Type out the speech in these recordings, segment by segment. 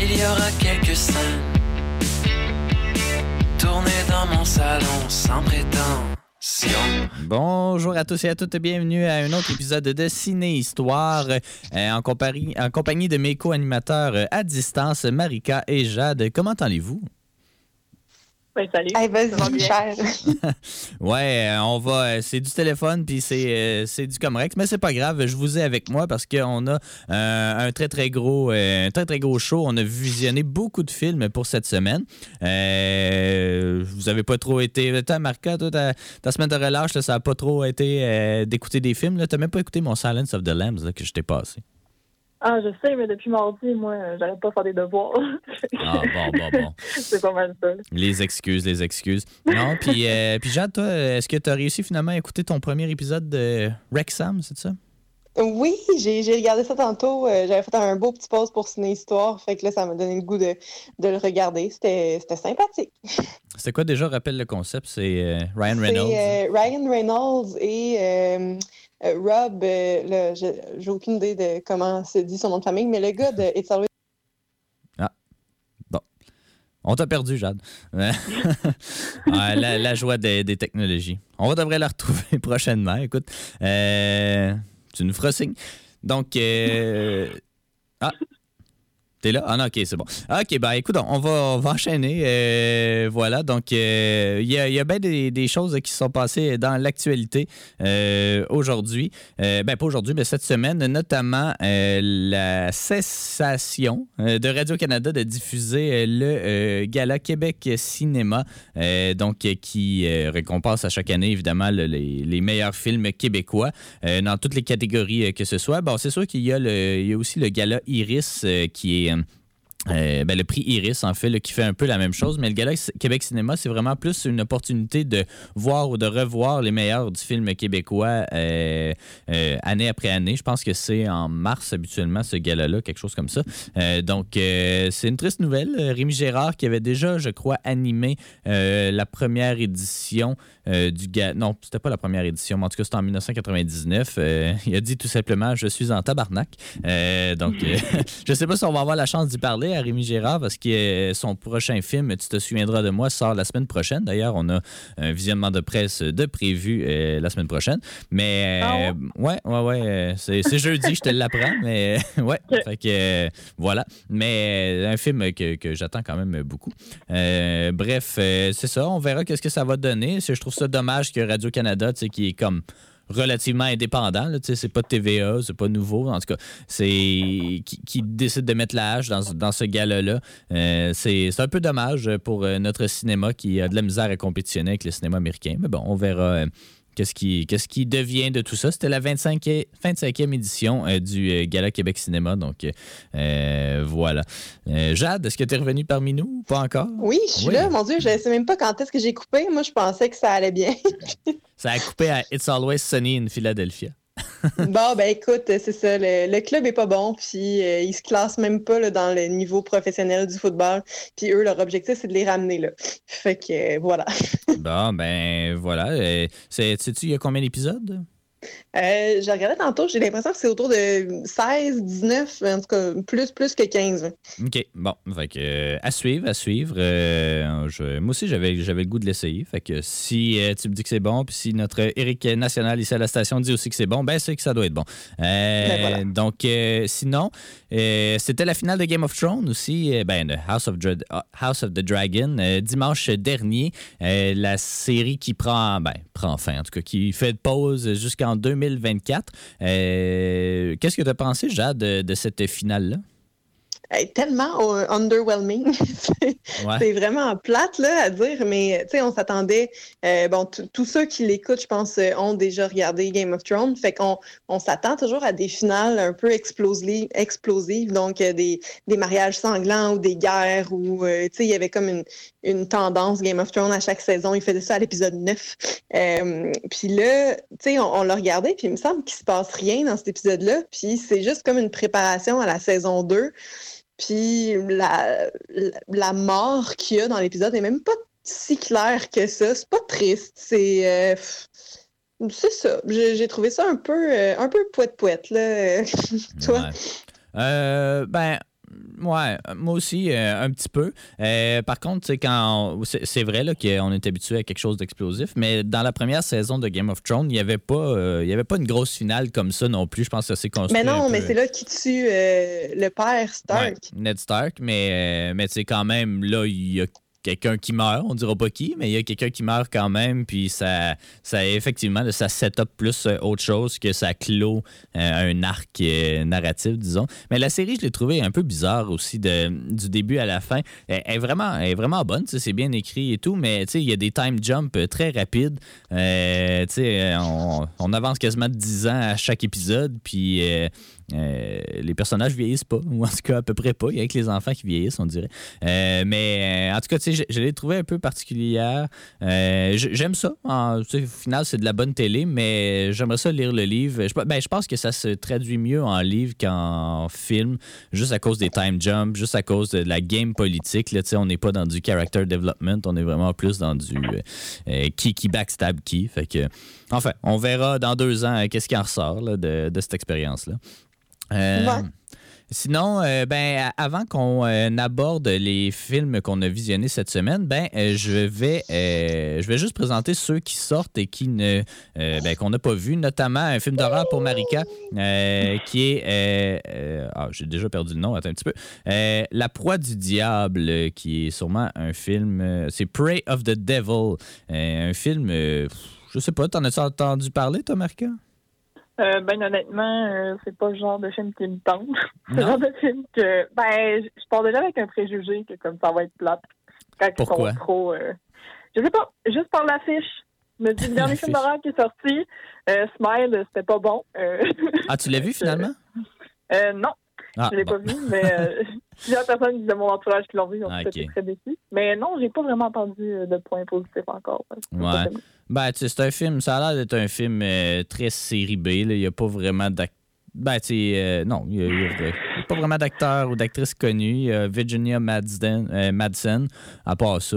Il y aura quelques scènes tournées dans mon salon sans prétention. Bonjour à tous et à toutes, bienvenue à un autre épisode de Ciné Histoire euh, en, compagnie, de mes co-animateurs euh, à distance, Marika et Jade. Comment allez-vous? Salut. Hey, vas-y, cher. Ouais, euh, on va. euh, C'est du téléphone puis c'est euh, c'est du Comrex, mais c'est pas grave. Je vous ai avec moi parce qu'on a euh, un très très gros euh, un très très gros show. On a visionné beaucoup de films pour cette semaine. Euh, vous avez pas trop été. Toi, Marca, toi, ta, ta semaine de relâche, là, ça a pas trop été euh, d'écouter des films. Là. T'as même pas écouté mon Silence of the Lambs là, que je t'ai passé. Ah, je sais, mais depuis mardi, moi, euh, j'arrête pas à faire des devoirs. Ah bon bon bon. c'est pas mal ça. Les excuses, les excuses. Non, puis euh, puis Jade, toi, est-ce que tu as réussi finalement à écouter ton premier épisode de Wrexham, c'est ça? Oui, j'ai regardé ça tantôt. euh, J'avais fait un beau petit pause pour Ciné Histoire. Fait que là, ça m'a donné le goût de, de le regarder. C'était c'était sympathique. C'était quoi déjà, rappelle le concept? C'est euh, Ryan Reynolds. euh, Ryan Reynolds et Rob. euh, j'ai aucune idée de comment se dit son nom de famille, mais le gars de It's Always On t'a perdu, Jade. Ouais, la, joie des, technologies. On devrait la retrouver prochainement. Écoute, euh, tu nous feras signe. Donc, euh, ah, t'es là? Ah non, ok, c'est bon. Ok, ben écoute, on va, enchaîner. Euh, voilà, donc euh, il y a, bien des, choses qui sont passées dans l'actualité euh, aujourd'hui. Ben pas aujourd'hui, mais cette semaine, notamment la cessation de Radio-Canada de diffuser le Gala Québec Cinéma, donc qui récompense à chaque année, évidemment, le- les, meilleurs films québécois dans toutes les catégories que ce soit. Bon, c'est sûr qu'il y, y a aussi le Gala Iris qui est... euh, euh, ben, le prix Iris, en fait, qui fait un peu la même chose, mais le Gala Québec Cinéma, c'est vraiment plus une opportunité de voir ou de revoir les meilleurs du film québécois euh, euh, année après année. Je pense que c'est en mars habituellement, ce gala-là, quelque chose comme ça. Donc, c'est une triste nouvelle. Rémi Gérard, qui avait déjà, je crois, animé la première édition du gala. Non, c'était pas la première édition, mais en tout cas, c'était en 1999. Euh, il a dit tout simplement Je suis en tabarnak. Donc, je sais pas si on va avoir la chance d'y parler à Rémi Gérard parce que son prochain film, Tu te souviendras de moi, sort la semaine prochaine. D'ailleurs, on a un visionnement de presse de prévu euh, la semaine prochaine. Mais Ah euh, ouais, ouais, ouais. euh, c'est jeudi, je te l'apprends. Mais ouais, fait que voilà. Mais un film que, que j'attends quand même beaucoup. Euh, bref, c'est ça. On verra qu'est-ce que ça va donner. Je trouve ça dommage que Radio-Canada, tu sais, qui est comme relativement indépendant. là, tu sais, C'est pas TVA, c'est pas nouveau. En tout cas, c'est qui, décide de mettre la hache dans, ce- gala-là. Euh, c'est un peu dommage pour euh, notre cinéma qui a de la misère à compétitionner avec le cinéma américain. Mais bon, on verra. Qu'est-ce qui, qu'est-ce qui devient de tout ça? C'était la 25e, 25e édition euh, du euh, Gala Québec Cinéma. Donc, euh, voilà. Euh, Jade, est-ce que tu es revenu parmi nous ou pas encore? Oui, je suis Oui. là. Mon Dieu, je ne sais même pas quand est-ce que j'ai coupé. Moi, je pensais que ça allait bien. Ça a coupé à It's Always Sunny in Philadelphia. bon, ben écoute, c'est ça. Le, club est pas bon, puis euh, ils se classent même pas là, dans le niveau professionnel du football. Puis eux, leur objectif, c'est de les ramener là. Fait que voilà. Bon, ben voilà. Euh, c'est- Sais-tu, il y a combien d'épisodes? Euh, j'ai regardé tantôt, j'ai l'impression que c'est autour de 16, 19, en tout cas, plus, plus que 15. OK. Bon, fait que, euh, à suivre, à suivre. Euh, je- moi aussi, j'avais, j'avais le goût de l'essayer. Fait que si euh, tu me dis que c'est bon, puis si notre Eric National ici à la station dit aussi que c'est bon, ben c'est que ça doit être bon. Ben voilà. Donc, sinon, c'était la finale de Game of Thrones aussi, ben, de House of, House of the Dragon, dimanche dernier. La série qui prend, ben, prend fin, en tout cas, qui fait pause jusqu'en 2024. Euh, qu'est-ce que tu as pensé, Jade, de, de cette finale-là? Est tellement euh, underwhelming. c'est vraiment plate là, à dire, mais on s'attendait. Euh, bon, tous ceux qui l'écoutent, je pense, euh, ont déjà regardé Game of Thrones. Fait qu'on on, s'attend toujours à des finales un peu explosives, explosives donc des, des, mariages sanglants ou des guerres ou il y avait comme une, une, tendance Game of Thrones à chaque saison. Il faisait ça à l'épisode 9. puis là, on, on l'a regardé, puis il me semble qu'il se passe rien dans cet épisode-là. Puis c'est juste comme une préparation à la saison 2. Puis la, la, mort qu'il y a dans l'épisode n'est même pas si claire que ça. C'est pas triste. C'est. Euh, c'est ça. J'ai trouvé ça un peu, euh, un peu poète-poète, là. Toi? Euh, ben, Ouais, moi aussi, euh, un petit peu. Euh, par contre, c'est quand c'est vrai qu'on est habitué à quelque chose d'explosif, mais dans la première saison de Game of Thrones, il n'y avait pas euh, il y avait pas une grosse finale comme ça non plus. Je pense que c'est construit. Mais non, mais c'est là qui tue le père Stark. Ned Stark, mais mais c'est quand même là il y a quelqu'un qui meurt, on dira pas qui, mais il y a quelqu'un qui meurt quand même, puis ça, ça effectivement, ça set up plus euh, autre chose que ça clôt euh, un arc euh, narratif, disons. Mais la série, je l'ai trouvée un peu bizarre aussi de, du début à la fin. Elle, est vraiment, est vraiment bonne, c'est bien écrit et tout, mais il y a des time jumps très rapides. on, avance quasiment de 10 ans à chaque épisode, puis euh, les personnages vieillissent pas, ou en tout cas à peu près pas. Il y a que les enfants qui vieillissent, on dirait. Euh, mais euh, en tout cas, je, je l'ai trouvé un peu particulière. J'aime ça. au final, c'est de la bonne télé, mais j'aimerais ça lire le livre. Je, ben, je pense que ça se traduit mieux en livre qu'en film, juste à cause des time jumps, juste à cause de la game politique. Là, on n'est pas dans du character development, on est vraiment plus dans du qui qui backstab qui. Fait que, enfin, on verra dans deux ans qu'est-ce qui en ressort de, de cette expérience-là. Euh, sinon, euh, ben, avant qu'on euh, aborde les films qu'on a visionnés cette semaine, ben, je vais, je vais juste présenter ceux qui sortent et qui ne, ben, qu'on n'a pas vu, notamment un film d'horreur pour Marika, qui est, ah, j'ai déjà perdu le nom, attends un petit peu, La proie du diable, qui est sûrement un film, c'est Prey of the Devil, un film, je sais pas, t'en as entendu parler, toi, Marika? Euh, ben honnêtement, euh, c'est pas le genre de film qui me tente. c'est le genre de film que ben je pars déjà avec un préjugé que comme ça va être plate. Quand Pourquoi? ils sont trop euh, je sais pas, juste par l'affiche. Me dis le dernier film d'horreur qui est sorti, Smile, c'était pas bon. ah, tu l'as vu finalement? non. Ah, je l'ai pas vu, mais plusieurs personnes de mon entourage qui l'ont vu ont été très déçus. Mais non, j'ai pas vraiment entendu de points positifs encore. Ouais. Ben, tu sais, c'est un film, ça a l'air d'être un film euh, très série B. Il n'y a pas vraiment d'acteurs. Ben, tu euh, non, il n'y a, pas vraiment d'acteurs ou d'actrices a Virginia Madsen, euh, Madsen. À part ça,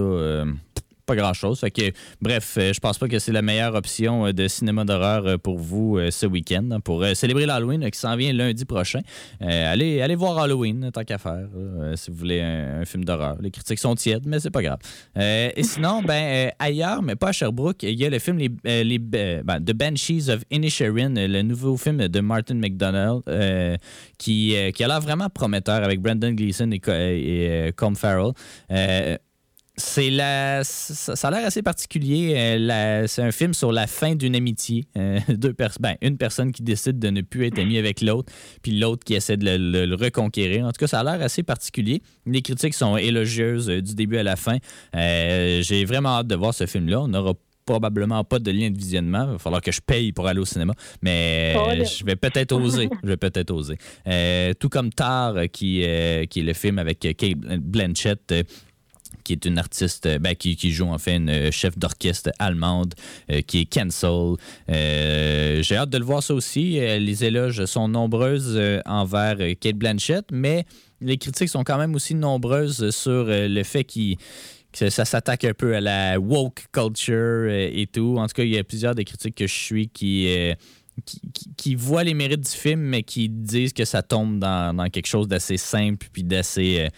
pas grand-chose. Fait que, bref, euh, je pense pas que c'est la meilleure option euh, de cinéma d'horreur euh, pour vous ce week-end, hein, pour célébrer l'Halloween qui s'en vient lundi prochain. allez, allez voir Halloween, tant qu'à faire, si vous voulez un, film d'horreur. Les critiques sont tièdes, mais c'est pas grave. et sinon, ben, ailleurs, mais pas à Sherbrooke, il y a le film les, les ben, The Banshees of Inisherin, le nouveau film de Martin McDonald, qui, qui a l'air vraiment prometteur avec Brandon Gleeson et, et, et Colm Farrell c'est la, ça, a l'air assez particulier. Euh, c'est un film sur la fin d'une amitié. Euh, deux ben, une personne qui décide de ne plus être amie avec l'autre, puis l'autre qui essaie de le, reconquérir. En tout cas, ça a l'air assez particulier. Les critiques sont élogieuses euh, du début à la fin. J'ai vraiment hâte de voir ce film-là. On n'aura probablement pas de lien de visionnement. Il va falloir que je paye pour aller au cinéma. Mais je vais peut-être oser. Je vais peut-être oser. tout comme Tar, qui, qui est le film avec Kate Blanchett qui est une artiste euh, ben, qui, joue en fait une euh, chef d'orchestre allemande euh, qui est Cancel. J'ai hâte de le voir ça aussi. les éloges sont nombreuses envers Kate Blanchett, mais les critiques sont quand même aussi nombreuses sur le fait que ça s'attaque un peu à la woke culture et tout. En tout cas, il y a plusieurs des critiques que je suis qui, qui, voient les mérites du film, mais qui disent que ça tombe dans, dans quelque chose d'assez simple puis d'assez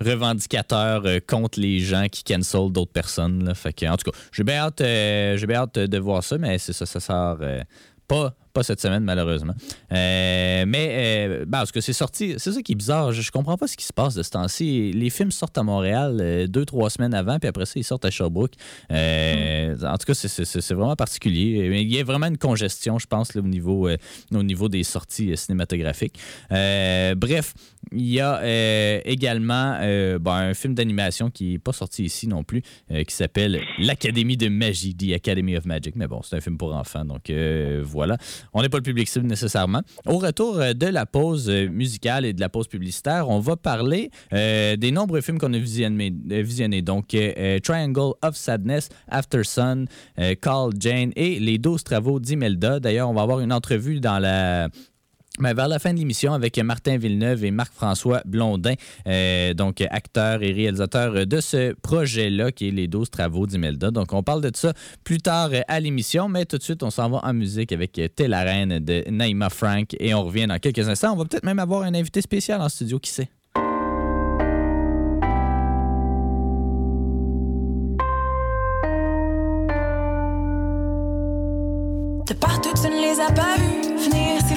revendicateur euh, contre les gens qui cancel d'autres personnes. Fait que, en tout cas, j'ai bien hâte, euh, hâte de voir ça, mais c'est ça, ça sort euh, pas, pas cette semaine, malheureusement. mais, ben, parce que c'est sorti, c'est ça qui est bizarre. Je, comprends pas ce qui se passe de ce temps-ci. Les films sortent à Montréal deux, trois semaines avant, puis après ça, ils sortent à Sherbrooke. En tout cas, c'est vraiment particulier. Il y a vraiment une congestion, je pense, au, niveau, au niveau des sorties cinématographiques. bref, il y a également ben, un film d'animation qui n'est pas sorti ici non plus, qui s'appelle L'Académie de magie, The Academy of Magic. Mais bon, c'est un film pour enfants, donc euh, voilà. On n'est pas le public cible nécessairement. Au retour euh, de la pause euh, musicale et de la pause publicitaire, on va parler des nombreux films qu'on a visionnés. Donc, Triangle of Sadness, After Sun, Call Jane et Les 12 travaux d'Imelda. D'ailleurs, on va avoir une entrevue dans la mais vers la fin de l'émission avec Martin Villeneuve et Marc-François Blondin, euh, donc acteur et réalisateur de ce projet-là qui est Les 12 travaux d'Imelda. Donc on parle de ça plus tard à l'émission, mais tout de suite on s'en va en musique avec T'es la reine de Naïma Frank et on revient dans quelques instants. On va peut-être même avoir un invité spécial en studio, qui sait?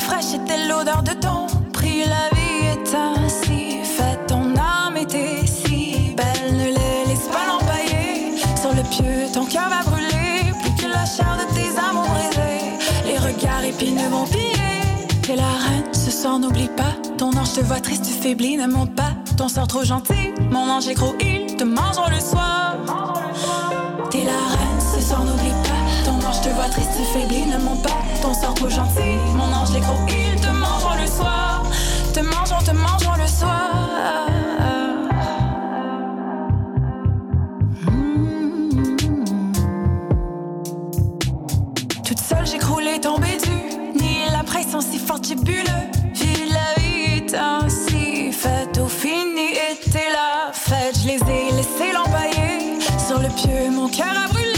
Fraîche était l'odeur de ton prix. La vie est ainsi faite, ton âme était si belle. Ne les laisse pas l'empailler sur le pieu, ton cœur va brûler. Plus que la chair de tes amours brisés, les regards épineux vont piller. T'es la reine, ce soir n'oublie pas. Ton ange te voit triste, tu faiblis, ne monte pas. Ton sort trop gentil, mon ange est gros, il te mangeront le soir. T'es la reine, ce soir n'oublie pas je te vois triste, faibli, ne monte pas. Ton sort trop gentil, Toute seule, j'ai croulé, tombé du Ni la pression si forte, j'ai bu le Vie, la vie ainsi faite. Au fini était la fête. Je les ai laissés l'empailler. Sur le pieu, mon cœur a brûlé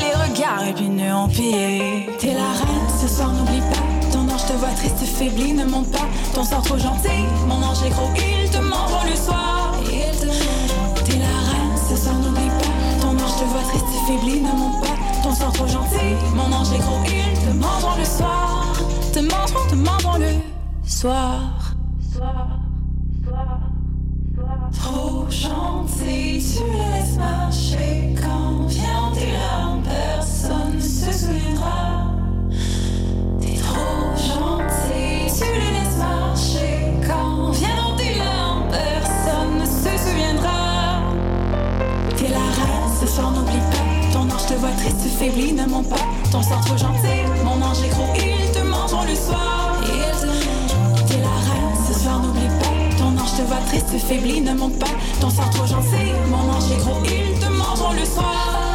les regards épineux en pied. T'es la reine, ce soir n'oublie pas. Ton ange te voit triste, faibli, ne monte pas. Ton sort trop gentil, mon ange est gros, il te mange le soir. Te voit triste, faibli, ne monte pas. Ton sort trop gentil, mon ange est gros, il te mange le soir. Te mangeront, te mangeront le soir. soir. Trop gentil, tu laisses marcher quand larmes, personne ne se souviendra. T'es trop gentil, tu les ange voit faibli, ne monte pas. Ton sort trop gentil, mon ange est gros, il te mange le soir. T'es la reine, ce soir n'oublie pas je te vois triste, faibli, ne monte pas. Ton sort trop gentil, mon ange est gros, il te mange le soir.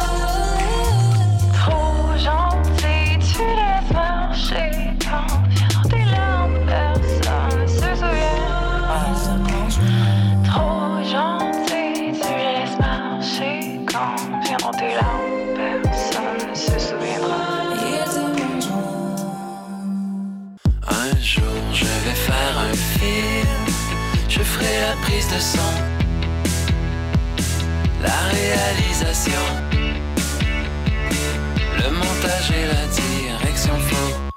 Ferai la prise de son, la réalisation, le montage et la direction photo.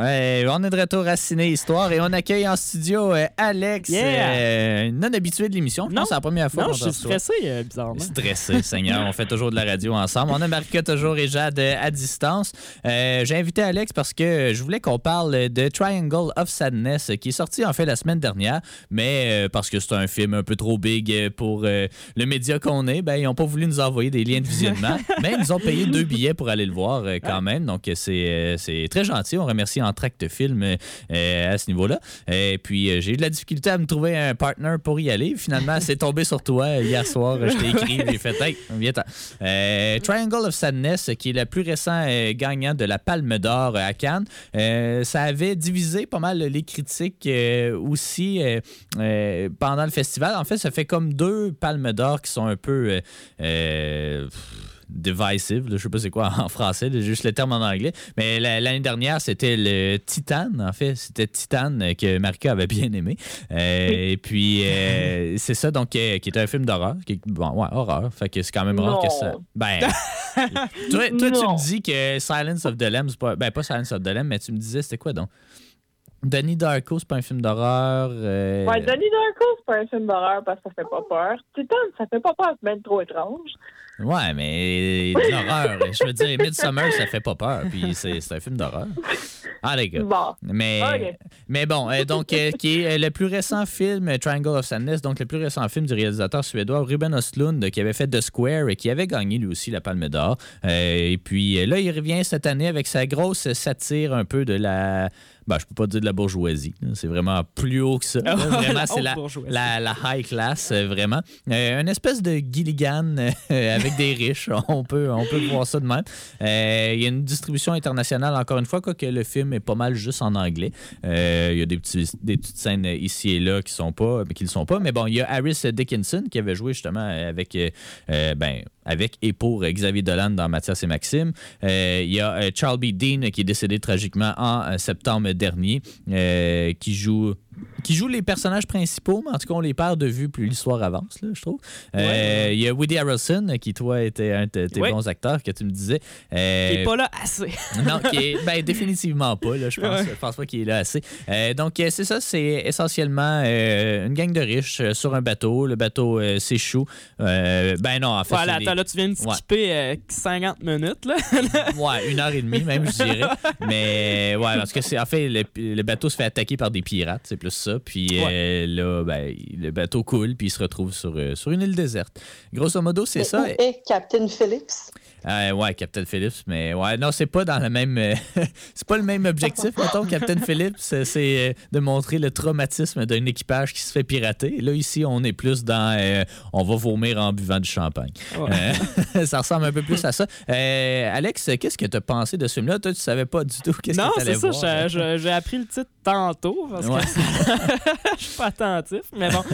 Ouais, on est de retour à Ciné Histoire et on accueille en studio euh, Alex, euh, non habitué de l'émission. Non, c'est la première fois. Non, je suis stressé, euh, bizarrement. Stressé, Seigneur. on fait toujours de la radio ensemble. On a Marika toujours et Jade à distance. J'ai invité Alex parce que je voulais qu'on parle de Triangle of Sadness qui est sorti en fait la semaine dernière, mais parce que c'est un film un peu trop big pour le média qu'on est, ben, ils n'ont pas voulu nous envoyer des liens de visionnement, mais ils nous ont payé deux billets pour aller le voir quand même. Donc c'est très gentil. On remercie en tract film euh, à ce niveau-là. Et puis, euh, j'ai eu de la difficulté à me trouver un partner pour y aller. Finalement, c'est tombé sur toi hier soir. Je t'ai écrit, j'ai fait Hey, viens euh, Triangle of Sadness, qui est le plus récent gagnant de la Palme d'Or à Cannes. ça avait divisé pas mal les critiques aussi pendant le festival. En fait, ça fait comme deux Palmes d'Or qui sont un peu divisive, je sais pas c'est quoi en français, juste le terme en anglais. Mais l'année dernière, c'était le Titan, en fait. C'était Titan que Marika avait bien aimé. et puis, c'est ça, donc, qui est un film d'horreur. Bon, ouais, horreur. Fait que c'est quand même rare que ça. Ben, toi, tu me dis que Silence of the Lambs, pas, ben pas Silence of the Lambs, mais tu me disais, c'était quoi donc? Donnie Darko, c'est pas un film d'horreur. Euh... Ouais, Donnie Darko, c'est pas un film d'horreur parce que ça fait pas peur. Titan, ça fait pas peur, c'est même trop étrange. Ouais, mais l'horreur. je veux dire, Midsummer, ça fait pas peur. Puis c'est un film d'horreur. Ah, les gars. Bon. Mais, mais bon, euh, donc, euh, qui est euh, le plus récent film, Triangle of Sadness, donc le plus récent film du réalisateur suédois Ruben Östlund, qui avait fait The Square et qui avait gagné lui aussi la Palme d'Or. et puis là, il revient cette année avec sa grosse satire un peu de la ben, je peux pas dire de la bourgeoisie. C'est vraiment plus haut que ça. vraiment, c'est la, la, high class, euh, vraiment. Euh, une espèce de Gilligan euh, avec des riches. On peut, on peut voir ça de même. Il y a une distribution internationale, encore une fois, quoique le film est pas mal juste en anglais. Il y a des, petits, des petites scènes ici et là qui sont pas, qui ne le sont pas. Mais bon, il y a Harris Dickinson qui avait joué justement avec, ben, avec et pour Xavier Dolan dans Mathias et Maxime. Il y a Charles B. Dean qui est décédé tragiquement en septembre dernier, euh, qui joue qui joue les personnages principaux, mais en tout cas, on les perd de vue plus l'histoire avance, là, je trouve. Euh, il y a Woody Harrelson, qui, toi, était un de tes bons acteurs, que tu me disais. Euh, qui n'est pas là assez. non, qui est, ben, définitivement pas, là, je pense. Je pense pas qu'il est là assez. Euh, donc, c'est ça, c'est essentiellement une gang de riches sur un bateau. Le bateau s'échoue. ben non, en fait. Voilà, attends, là, tu viens de skipper 50 minutes, là. ouais, une heure et demie, même, je dirais. Mais, ouais, parce que c'est, en fait, le, le, bateau se fait attaquer par des pirates, c'est plus ça. Puis euh, là, ben, le bateau coule, puis il se retrouve sur, euh, sur une île déserte. Grosso modo, c'est ça. Et Captain Phillips? Euh, ouais, Captain Phillips, mais ouais, non, c'est pas dans le même. c'est pas le même objectif, mettons. Captain Phillips, c'est de montrer le traumatisme d'un équipage qui se fait pirater. Là, ici, on est plus dans. on va vomir en buvant du champagne. ça ressemble un peu plus à ça. Alex, qu'est-ce que tu as pensé de ce film-là? Toi, tu savais pas du tout qu'est-ce que tu allais voir. Non, c'est ça. J'ai appris le titre tantôt parce que je suis pas attentif. Mais bon.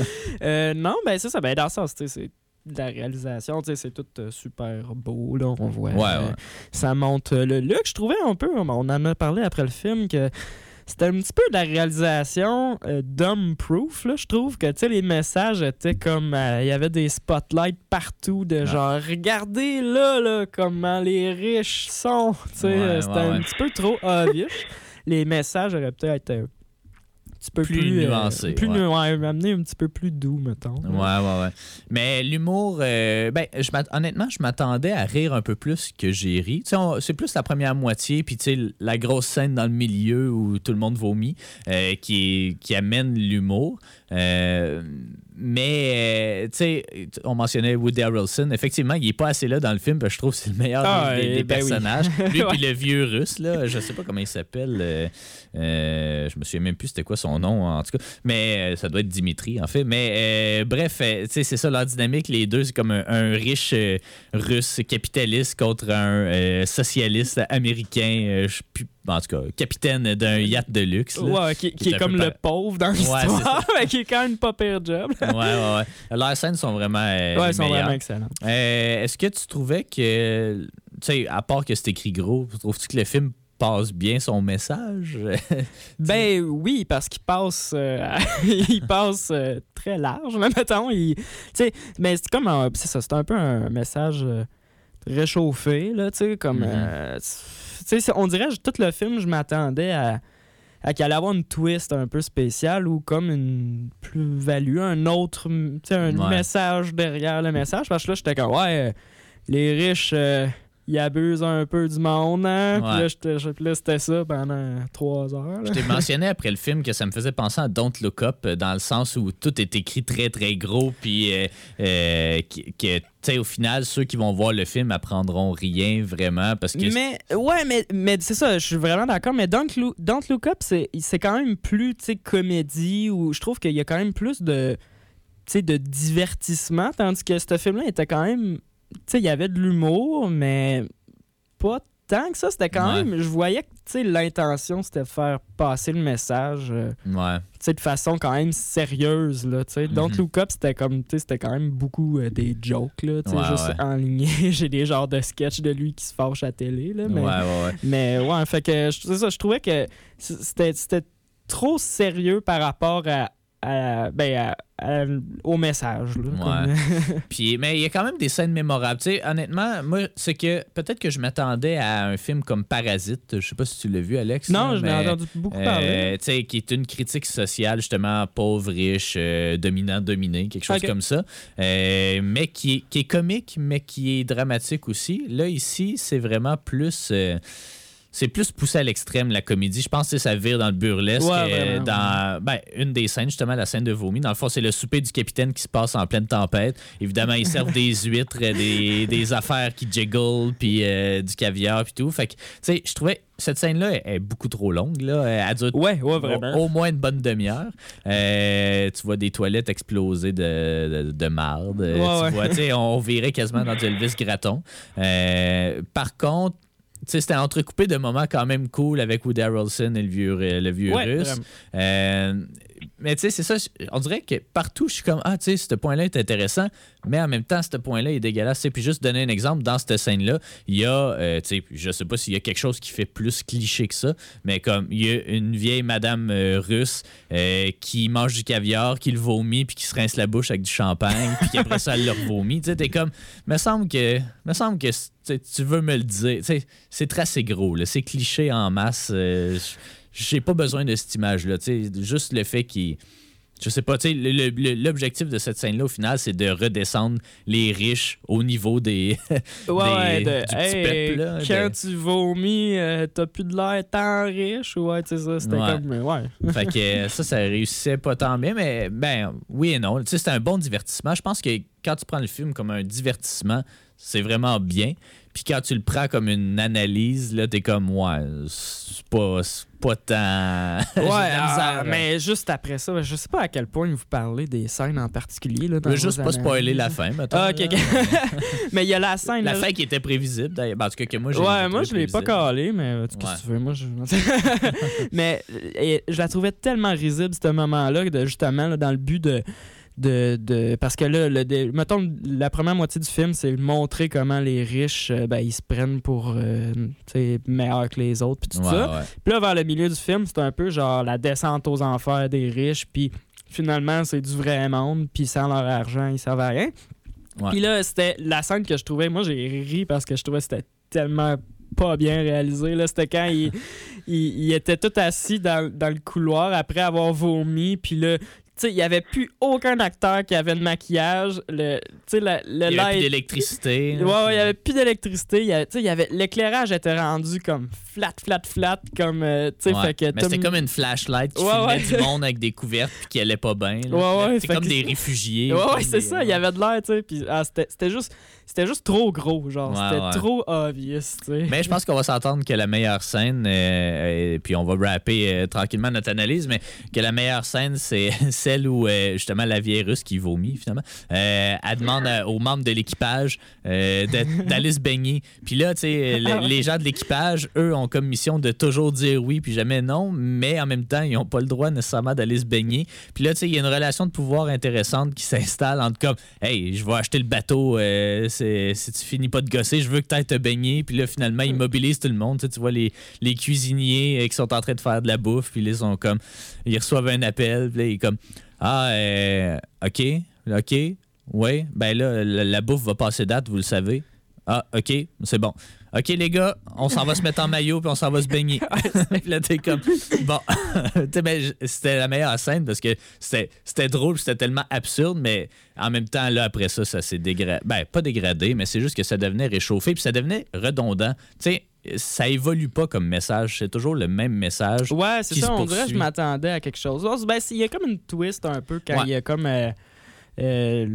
Euh, non, ben c'est ça. Ben, dans le sens, c'est la réalisation, c'est tout euh, super beau. Là, on voit. Euh, ça montre le look. Je trouvais un peu, on en a parlé après le film, que c'était un petit peu de la réalisation dumb-proof. Je trouve que les messages étaient comme. Il y avait des spotlights partout de genre, regardez là, là comment les riches sont. c'était un petit peu trop obvious. les messages auraient peut-être été peu plus, euh, nuancé. plus amener un petit peu plus doux, mettons. Ouais, ouais, ouais. Mais l'humour, euh, ben, je honnêtement, je m'attendais à rire un peu plus que j'ai ri. C'est plus la première moitié, puis la grosse scène dans le milieu où tout le monde vomit, euh, qui, qui amène l'humour. Mais, tu sais, on mentionnait Woody Harrelson. Effectivement, il n'est pas assez là dans le film, parce que je trouve que c'est le meilleur des, ah, ben personnages. Lui, puis le vieux russe, là, je sais pas comment il s'appelle. Euh, je me souviens même plus c'était quoi son nom, en tout cas. Mais euh, ça doit être Dimitri, en fait. Mais euh, bref, c'est ça leur dynamique. Les deux, c'est comme un, riche russe capitaliste contre un socialiste américain. En tout cas, capitaine d'un yacht de luxe. ouais, qui, est, comme le pauvre dans l'histoire, mais qui est quand même pas pire job. ouais, ouais, ouais. Leurs scènes sont vraiment. ouais, sont vraiment excellentes. Est-ce que tu trouvais que. Tu sais, à part que c'est écrit gros, trouves-tu que le film passe bien son message? ben oui, parce qu'il passe, euh, il passe euh, très large, là, mettons. Il, mais c'est comme c'est ça, c'est un peu un message euh, réchauffé, là, tu sais, comme... Mm-hmm. on dirait, tout le film, je m'attendais à, à qu'il allait avoir une twist un peu spéciale ou comme une plus-value, un autre, tu sais, un message derrière le message. Parce que là, j'étais comme, ouais, les riches il abuse un peu du monde. Hein? Puis là, c'était ça pendant trois heures. Je t'ai mentionné après le film que ça me faisait penser à Don't Look Up euh, dans le sens où tout est écrit très très gros puis euh, euh, que au final, ceux qui vont voir le film apprendront rien vraiment parce que. Mais ouais, mais, mais c'est ça, je suis vraiment d'accord. Mais Don't Look, Don't Look Up, c'est quand même plus comédie où je trouve qu'il y a quand même plus de, de divertissement, tandis que ce film-là était quand même sais, il y avait de l'humour, mais pas tant que ça. C'était quand Ouais. même. Je voyais que tu sais, l'intention, c'était de faire passer le message euh, Ouais. tu sais, de façon quand même sérieuse. Là, tu sais. Don't Mhm. Look Up, c'était comme. tu sais, C'était quand même beaucoup euh, des jokes. Là, tu sais, Ouais, juste enligné. J'ai des genres de sketchs de lui qui se fâche à la télé. Là, mais, Ouais, ouais, ouais. mais ouais, fait que ça, je trouvais que c'était c'était trop sérieux par rapport à, à- ben, à- à- au message. Là, comme- Puis, mais il y a quand même des scènes mémorables. Tu sais, honnêtement, moi, c'est que peut-être que je m'attendais à un film comme Parasite. Je sais pas si tu l'as vu, Alex. non, là, je mais, entendu beaucoup euh, parler. tu sais, qui est une critique sociale, justement, pauvre, riche, euh, dominant, dominé, quelque chose comme ça. Euh, mais qui est, qui est comique, mais qui est dramatique aussi. Là, ici, c'est vraiment plus. C'est plus poussé à l'extrême, la comédie. Je pense que ça vire dans le burlesque. Ouais, euh, vraiment, dans ben, une des scènes, justement, la scène de vomi. Dans le fond, c'est le souper du capitaine qui se passe en pleine tempête. Évidemment, ils servent des huîtres, euh, des, des affaires qui jiggle, puis euh, du caviar, puis tout. Fait que, tu sais, je trouvais cette scène-là est, beaucoup trop longue. Là. Elle dure Ouais, ouais, vraiment. au, au moins une bonne demi-heure. Euh, tu vois des toilettes exploser de, de, de marde. Ouais, tu vois, tu sais, on virait quasiment dans du Elvis Graton. Euh, par contre, c'était entrecoupé de moments quand même cool avec Woody Harrelson et le vieux, le vieux Ouais, russe. Euh, mais tu sais, c'est ça. On dirait que partout, je suis comme, ah, tu sais, ce point-là est intéressant, mais en même temps, ce point-là est dégueulasse. Puis juste donner un exemple, dans cette scène-là, il y a, euh, tu sais, je sais pas s'il y a quelque chose qui fait plus cliché que ça, mais comme, il y a une vieille madame euh, russe euh, qui mange du caviar, qui le vomit, puis qui se rince la bouche avec du champagne, puis qu'après ça, elle le vomit. Tu sais, t'es comme, me semble que, me semble que tu veux me le dire. C'est tracé gros, là. C'est cliché en masse. euh, j'ai pas besoin de cette image-là. Juste le fait qu'il. Je sais pas, tu l'objectif de cette scène-là, au final, c'est de redescendre les riches au niveau des. Ouais, des- de, du petit hey, peuple, là, quand tu vomis, euh, t'as plus de l'air tant riche? Ouais, tu sais ça, c'était Ouais. comme, ouais. fait que euh, ça, ça réussissait pas tant bien, mais ben oui et non. Tu sais, c'était un bon divertissement. Je pense que quand tu prends le film comme un divertissement, c'est vraiment bien. Puis quand tu le prends comme une analyse, là, t'es comme, ouais, c'est pas, c'est pas tant. Ouais, ah, mais juste après ça, je sais pas à quel point vous parlez des scènes en particulier. Là, dans juste pas spoiler la fin, mettons. Ah, mais il y a la scène. La là, fin qui était prévisible, d'ailleurs. Ben, En tout cas, que moi, j'ai Ouais, moi je l'ai pas calé, mais euh, que Ouais. tu veux, moi je. mais euh, je la trouvais tellement risible ce moment-là, justement, là, dans le but de. De, de- parce que là, le, mettons, la première moitié du film, c'est montrer comment les riches, euh, ben, ils se prennent pour euh, meilleurs que les autres, puis tout Ouais, ça. ouais. Puis là, vers le milieu du film, c'est un peu genre la descente aux enfers des riches, puis finalement, c'est du vrai monde, puis sans leur argent, ils servent à rien. Puis là, c'était la scène que je trouvais, moi, j'ai ri parce que je trouvais que c'était tellement pas bien réalisé. C'était quand il, il, il était tout assis dans, dans le couloir après avoir vomi, puis là, sais, il n'y avait plus aucun acteur qui avait de maquillage. Le, le, Il y avait plus d'électricité. Ouais, ouais, il n'y avait plus d'électricité. Il y avait- tu sais, il y avait- L'éclairage était rendu comme flat, flat, flat. Comme, euh, tu sais, Ouais. fait que Mais c'était comme une flashlight qui filmait du monde avec des couvertes puis qui allait pas bien. là. Ouais, ouais, C'est comme que- des réfugiés. Ouais, c'est des- ça. Il y avait de l'air, tu sais. Puis ah, c'était c'était juste, c'était juste trop gros, genre. Ouais, c'était ouais. trop obvious, tu sais. Mais je pense qu'on va s'entendre que la meilleure scène, euh, et puis on va rapper euh, tranquillement notre analyse, mais que la meilleure scène, c'est celle où euh, justement la vieille russe qui vomit finalement, euh, elle demande à- aux membres de l'équipage euh, d'aller se baigner. Puis là, tu sais, Ah les gens de l'équipage, eux, ont comme mission de toujours dire oui puis jamais non, mais en même temps, ils n'ont pas le droit nécessairement d'aller se baigner. Puis là, tu sais, il y a une relation de pouvoir intéressante qui s'installe entre comme, hey, je vais acheter le bateau, euh, c'est- si tu finis pas de gosser, je veux que tu ailles te baigner. Puis là, finalement, ils mobilisent tout le monde. Tu, sais, tu vois les, les cuisiniers euh, qui sont en train de faire de la bouffe, puis là, ils sont comme, ils reçoivent un appel, puis là, ils sont comme, ah, euh, OK, OK, oui, ben là, la, la bouffe va passer date, vous le savez. Ah, OK, c'est bon. OK, les gars, on s'en va se mettre en maillot puis on s'en va se baigner. Puis là, t'es comme, bon. Ben, c'était la meilleure scène parce que c'était c'était drôle, c'était tellement absurde, mais en même temps, là, après ça, ça s'est dégradé. Ben, pas dégradé, mais c'est juste que ça devenait réchauffé puis ça devenait redondant. Tu sais, ça évolue pas comme message. C'est toujours le même message. Ouais, c'est ça. On dirait que je m'attendais à quelque chose. Oh, ben, il y a comme une twist un peu quand Ouais. il y a comme. euh, euh,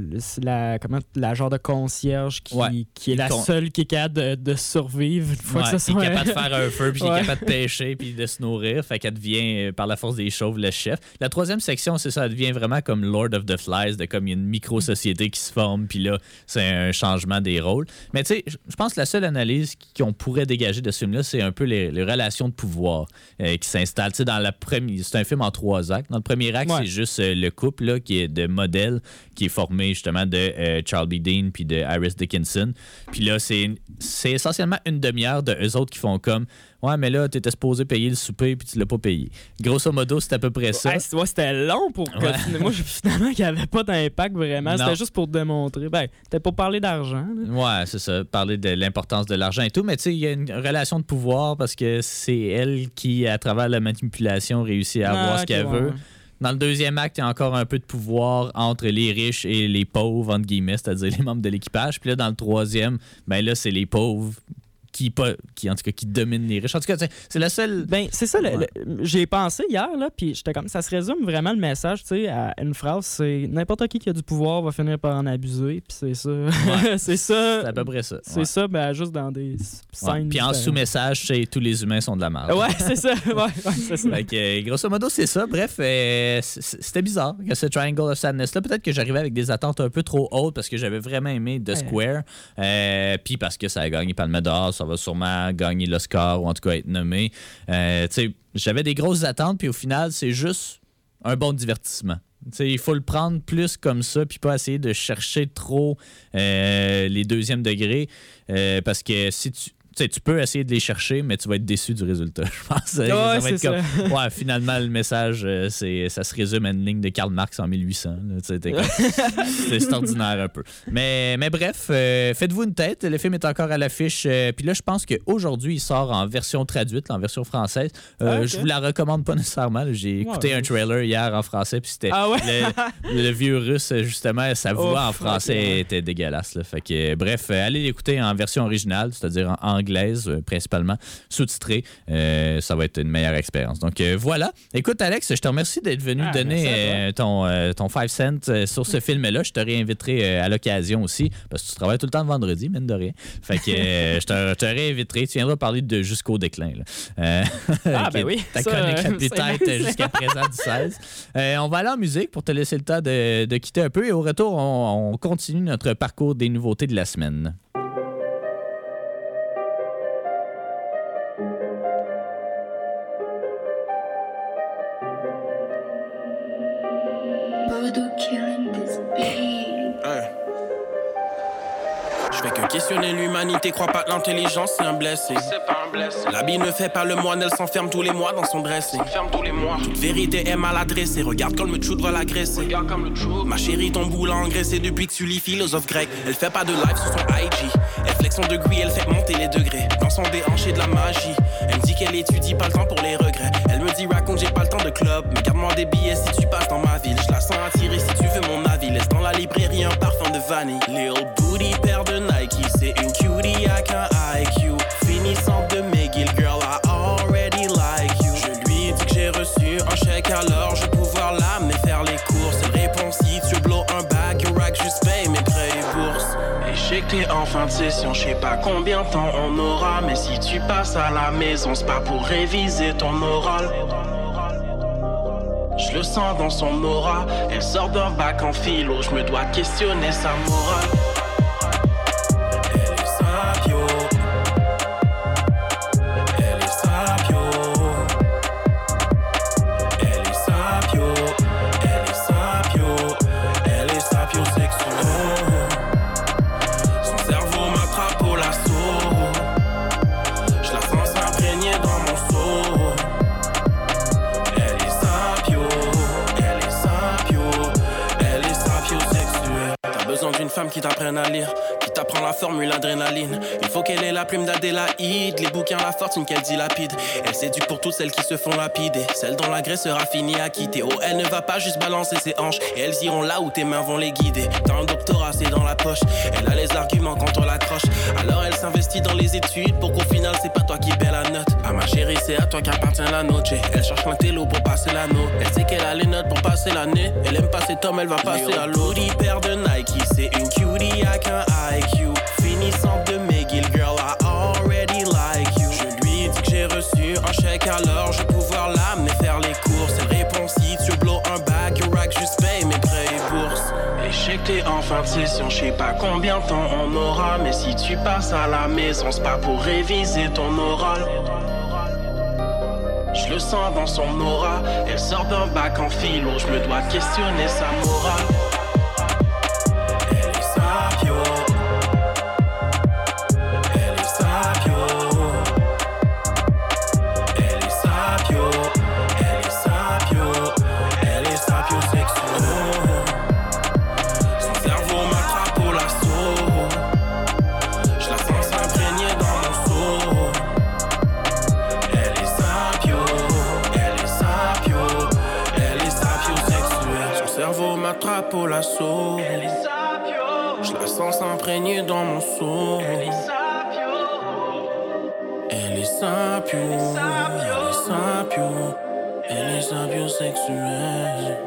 la, comment, la genre de concierge qui, qui est la seule qui est capable de, survivre une fois que ça soit... Qui est capable de faire un feu, puis qui est capable de pêcher, puis de se nourrir. Fait qu'elle devient, euh, par la force des chauves, le chef. La troisième section, c'est ça, elle devient vraiment comme Lord of the Flies, de comme il y a une micro-société qui se forme, puis là, c'est un changement des rôles. Mais tu sais, je pense que la seule analyse qu'on pourrait dégager de ce film-là, c'est un peu les, relations de pouvoir euh, qui s'installent. Tu sais, dans la première... C'est un film en trois actes. Dans le premier acte, c'est juste le couple là, qui est de modèle qui est formé justement de euh, Charles B. Dean puis de Iris Dickinson. Puis là, c'est essentiellement une demi-heure de eux autres qui font comme Ouais, mais là, tu étais supposé payer le souper puis tu l'as pas payé. Grosso modo, c'est à peu près ça. Ouais, c'était long pour que moi, finalement, qu'il n'y avait pas d'impact vraiment. C'était juste pour démontrer. Ben, c'était pour parler d'argent. Ouais, c'est ça. Parler de l'importance de l'argent et tout. Mais tu sais, il y a une relation de pouvoir parce que c'est elle qui, à travers la manipulation, réussit à avoir ah, ce qu'elle veut. Dans le deuxième acte, il y a encore un peu de pouvoir entre les riches et les pauvres, entre guillemets, c'est-à-dire les membres de l'équipage. Puis là, dans le troisième, ben là, c'est les pauvres qui, pas, qui, en tout cas, qui domine les riches. En tout cas, c'est la seule. Ben, c'est ça. J'ai pensé hier, là, puis j'étais comme. Ça se résume vraiment le message, tu sais, à une phrase c'est n'importe qui qui a du pouvoir va finir par en abuser, puis c'est ça. c'est ça. C'est à peu près ça. C'est ça, ben, juste dans des scènes. Puis en sous-message, c'est tous les humains sont de la merde. Ouais, c'est ça. Ouais, c'est ça. Euh, grosso modo, c'est ça. Bref, euh, c'était bizarre que ce Triangle of Sadness-là. Peut-être que j'arrivais avec des attentes un peu trop hautes parce que j'avais vraiment aimé The Square. Euh, puis parce que ça a gagné Palme d'Or, ça va sûrement gagner l'Oscar ou en tout cas être nommé. Euh, j'avais des grosses attentes, puis au final, c'est juste un bon divertissement. il faut le prendre plus comme ça, puis pas essayer de chercher trop euh, les deuxièmes degrés. Euh, parce que si tu tu peux essayer de les chercher, mais tu vas être déçu du résultat. Je pense. Ouais, ça va être comme, ouais, finalement, le message, euh, c'est, ça se résume à une ligne de Karl Marx en 1800. c'est ordinaire un peu. Mais, mais bref, euh, faites-vous une tête. Le film est encore à l'affiche. Euh, puis là, je pense qu'aujourd'hui, il sort en version traduite, en version française. Ah, je vous la recommande pas nécessairement. J'ai écouté un trailer hier en français, puis c'était ah le, vieux russe, justement, sa voix en français était dégueulasse. Fait que, bref, allez l'écouter en version originale, c'est-à-dire en anglaise, euh, principalement sous-titrée. Euh, ça va être une meilleure expérience. Donc euh, voilà. Écoute, Alex, je te remercie d'être venu ah, donner ton, ton 5 cents sur ce film-là. Je te réinviterai à l'occasion aussi, parce que tu travailles tout le temps le vendredi, mine de rien. Fait que je, te, réinviterai. Tu viendras parler de Jusqu'au déclin. ah, ben oui. Ta chronique la plus tête jusqu'à présent du 16. on va aller en musique pour te laisser le temps de, quitter un peu et au retour, on continue notre parcours des nouveautés de la semaine. Questionner l'humanité, crois pas que l'intelligence c'est un blessé. C'est pas un blessé. L'habit ne fait pas le moine, elle s'enferme tous les mois dans son dressing. S'enferme tous les mois. Toute vérité est mal adressée, regarde comme le chou va l'agresser. Regarde comme le chou. Ma chérie, ton boule a engraissé depuis que tu lis philosophe grec. Elle fait pas de live sur son IG. Elle flex son degré, elle fait monter les degrés. Dans son déhanché de la magie. Elle me dit qu'elle étudie pas le temps pour les regrets. Elle me dit raconte, j'ai pas le temps de club. Mais garde-moi des billets si tu passes dans ma ville. Je la sens attirer si tu veux mon avis. Laisse dans la librairie un parfum de vanille. Little booty. C'est une cutie avec un IQ. Finissant de McGill, girl, I already like you. Je lui ai dit que j'ai reçu un chèque, alors je vais pouvoir l'amener faire les courses. Elle répond si tu blow un bag, you rack, juste paye mes prêts et bourses. Et je sais en fin de session, je sais pas combien de temps on aura. Mais si tu passes à la maison, c'est pas pour réviser ton oral. Je le sens dans son aura. Elle sort d'un bac en philo, je me dois questionner sa morale. Qui t'apprennent à lire. qui la formule adrénaline. Il faut qu'elle ait la plume d'Adélaïde, les bouquins, la fortune qu'elle dilapide. Elle s'éduque pour toutes celles qui se font lapider, celles dont l'agresseur a fini à quitter. Oh, elle ne va pas juste balancer ses hanches, et elles iront là où tes mains vont les guider. T'as un doctorat, c'est dans la poche, elle a les arguments quand on l'accroche. Alors elle s'investit dans les études pour qu'au final, c'est pas toi qui paie la note. Ah ma chérie, c'est à toi qu'appartient la note. Elle cherche un télo pour passer l'anneau. Elle sait qu'elle a les notes pour passer l'année. Elle aime passer Tom, elle va passer à l'eau. paire de Nike, c'est une cutie avec un IQ. De girl, I already like you. Je lui dis que j'ai reçu un chèque, alors je vais pouvoir l'amener faire les courses. Elle répond si tu blow un bag, you rack, juste paye mes prêts et bourses. Échec, t'es en fin de session, je sais pas combien de temps on aura. Mais si tu passes à la maison, c'est pas pour réviser ton oral. Je le sens dans son aura. Elle sort d'un bac en philo, je me dois questionner sa morale. Je la sens s'imprégner dans mon. Elle est sapio. Elle est sapio, elle est sapio, elle est sapio sexuelle.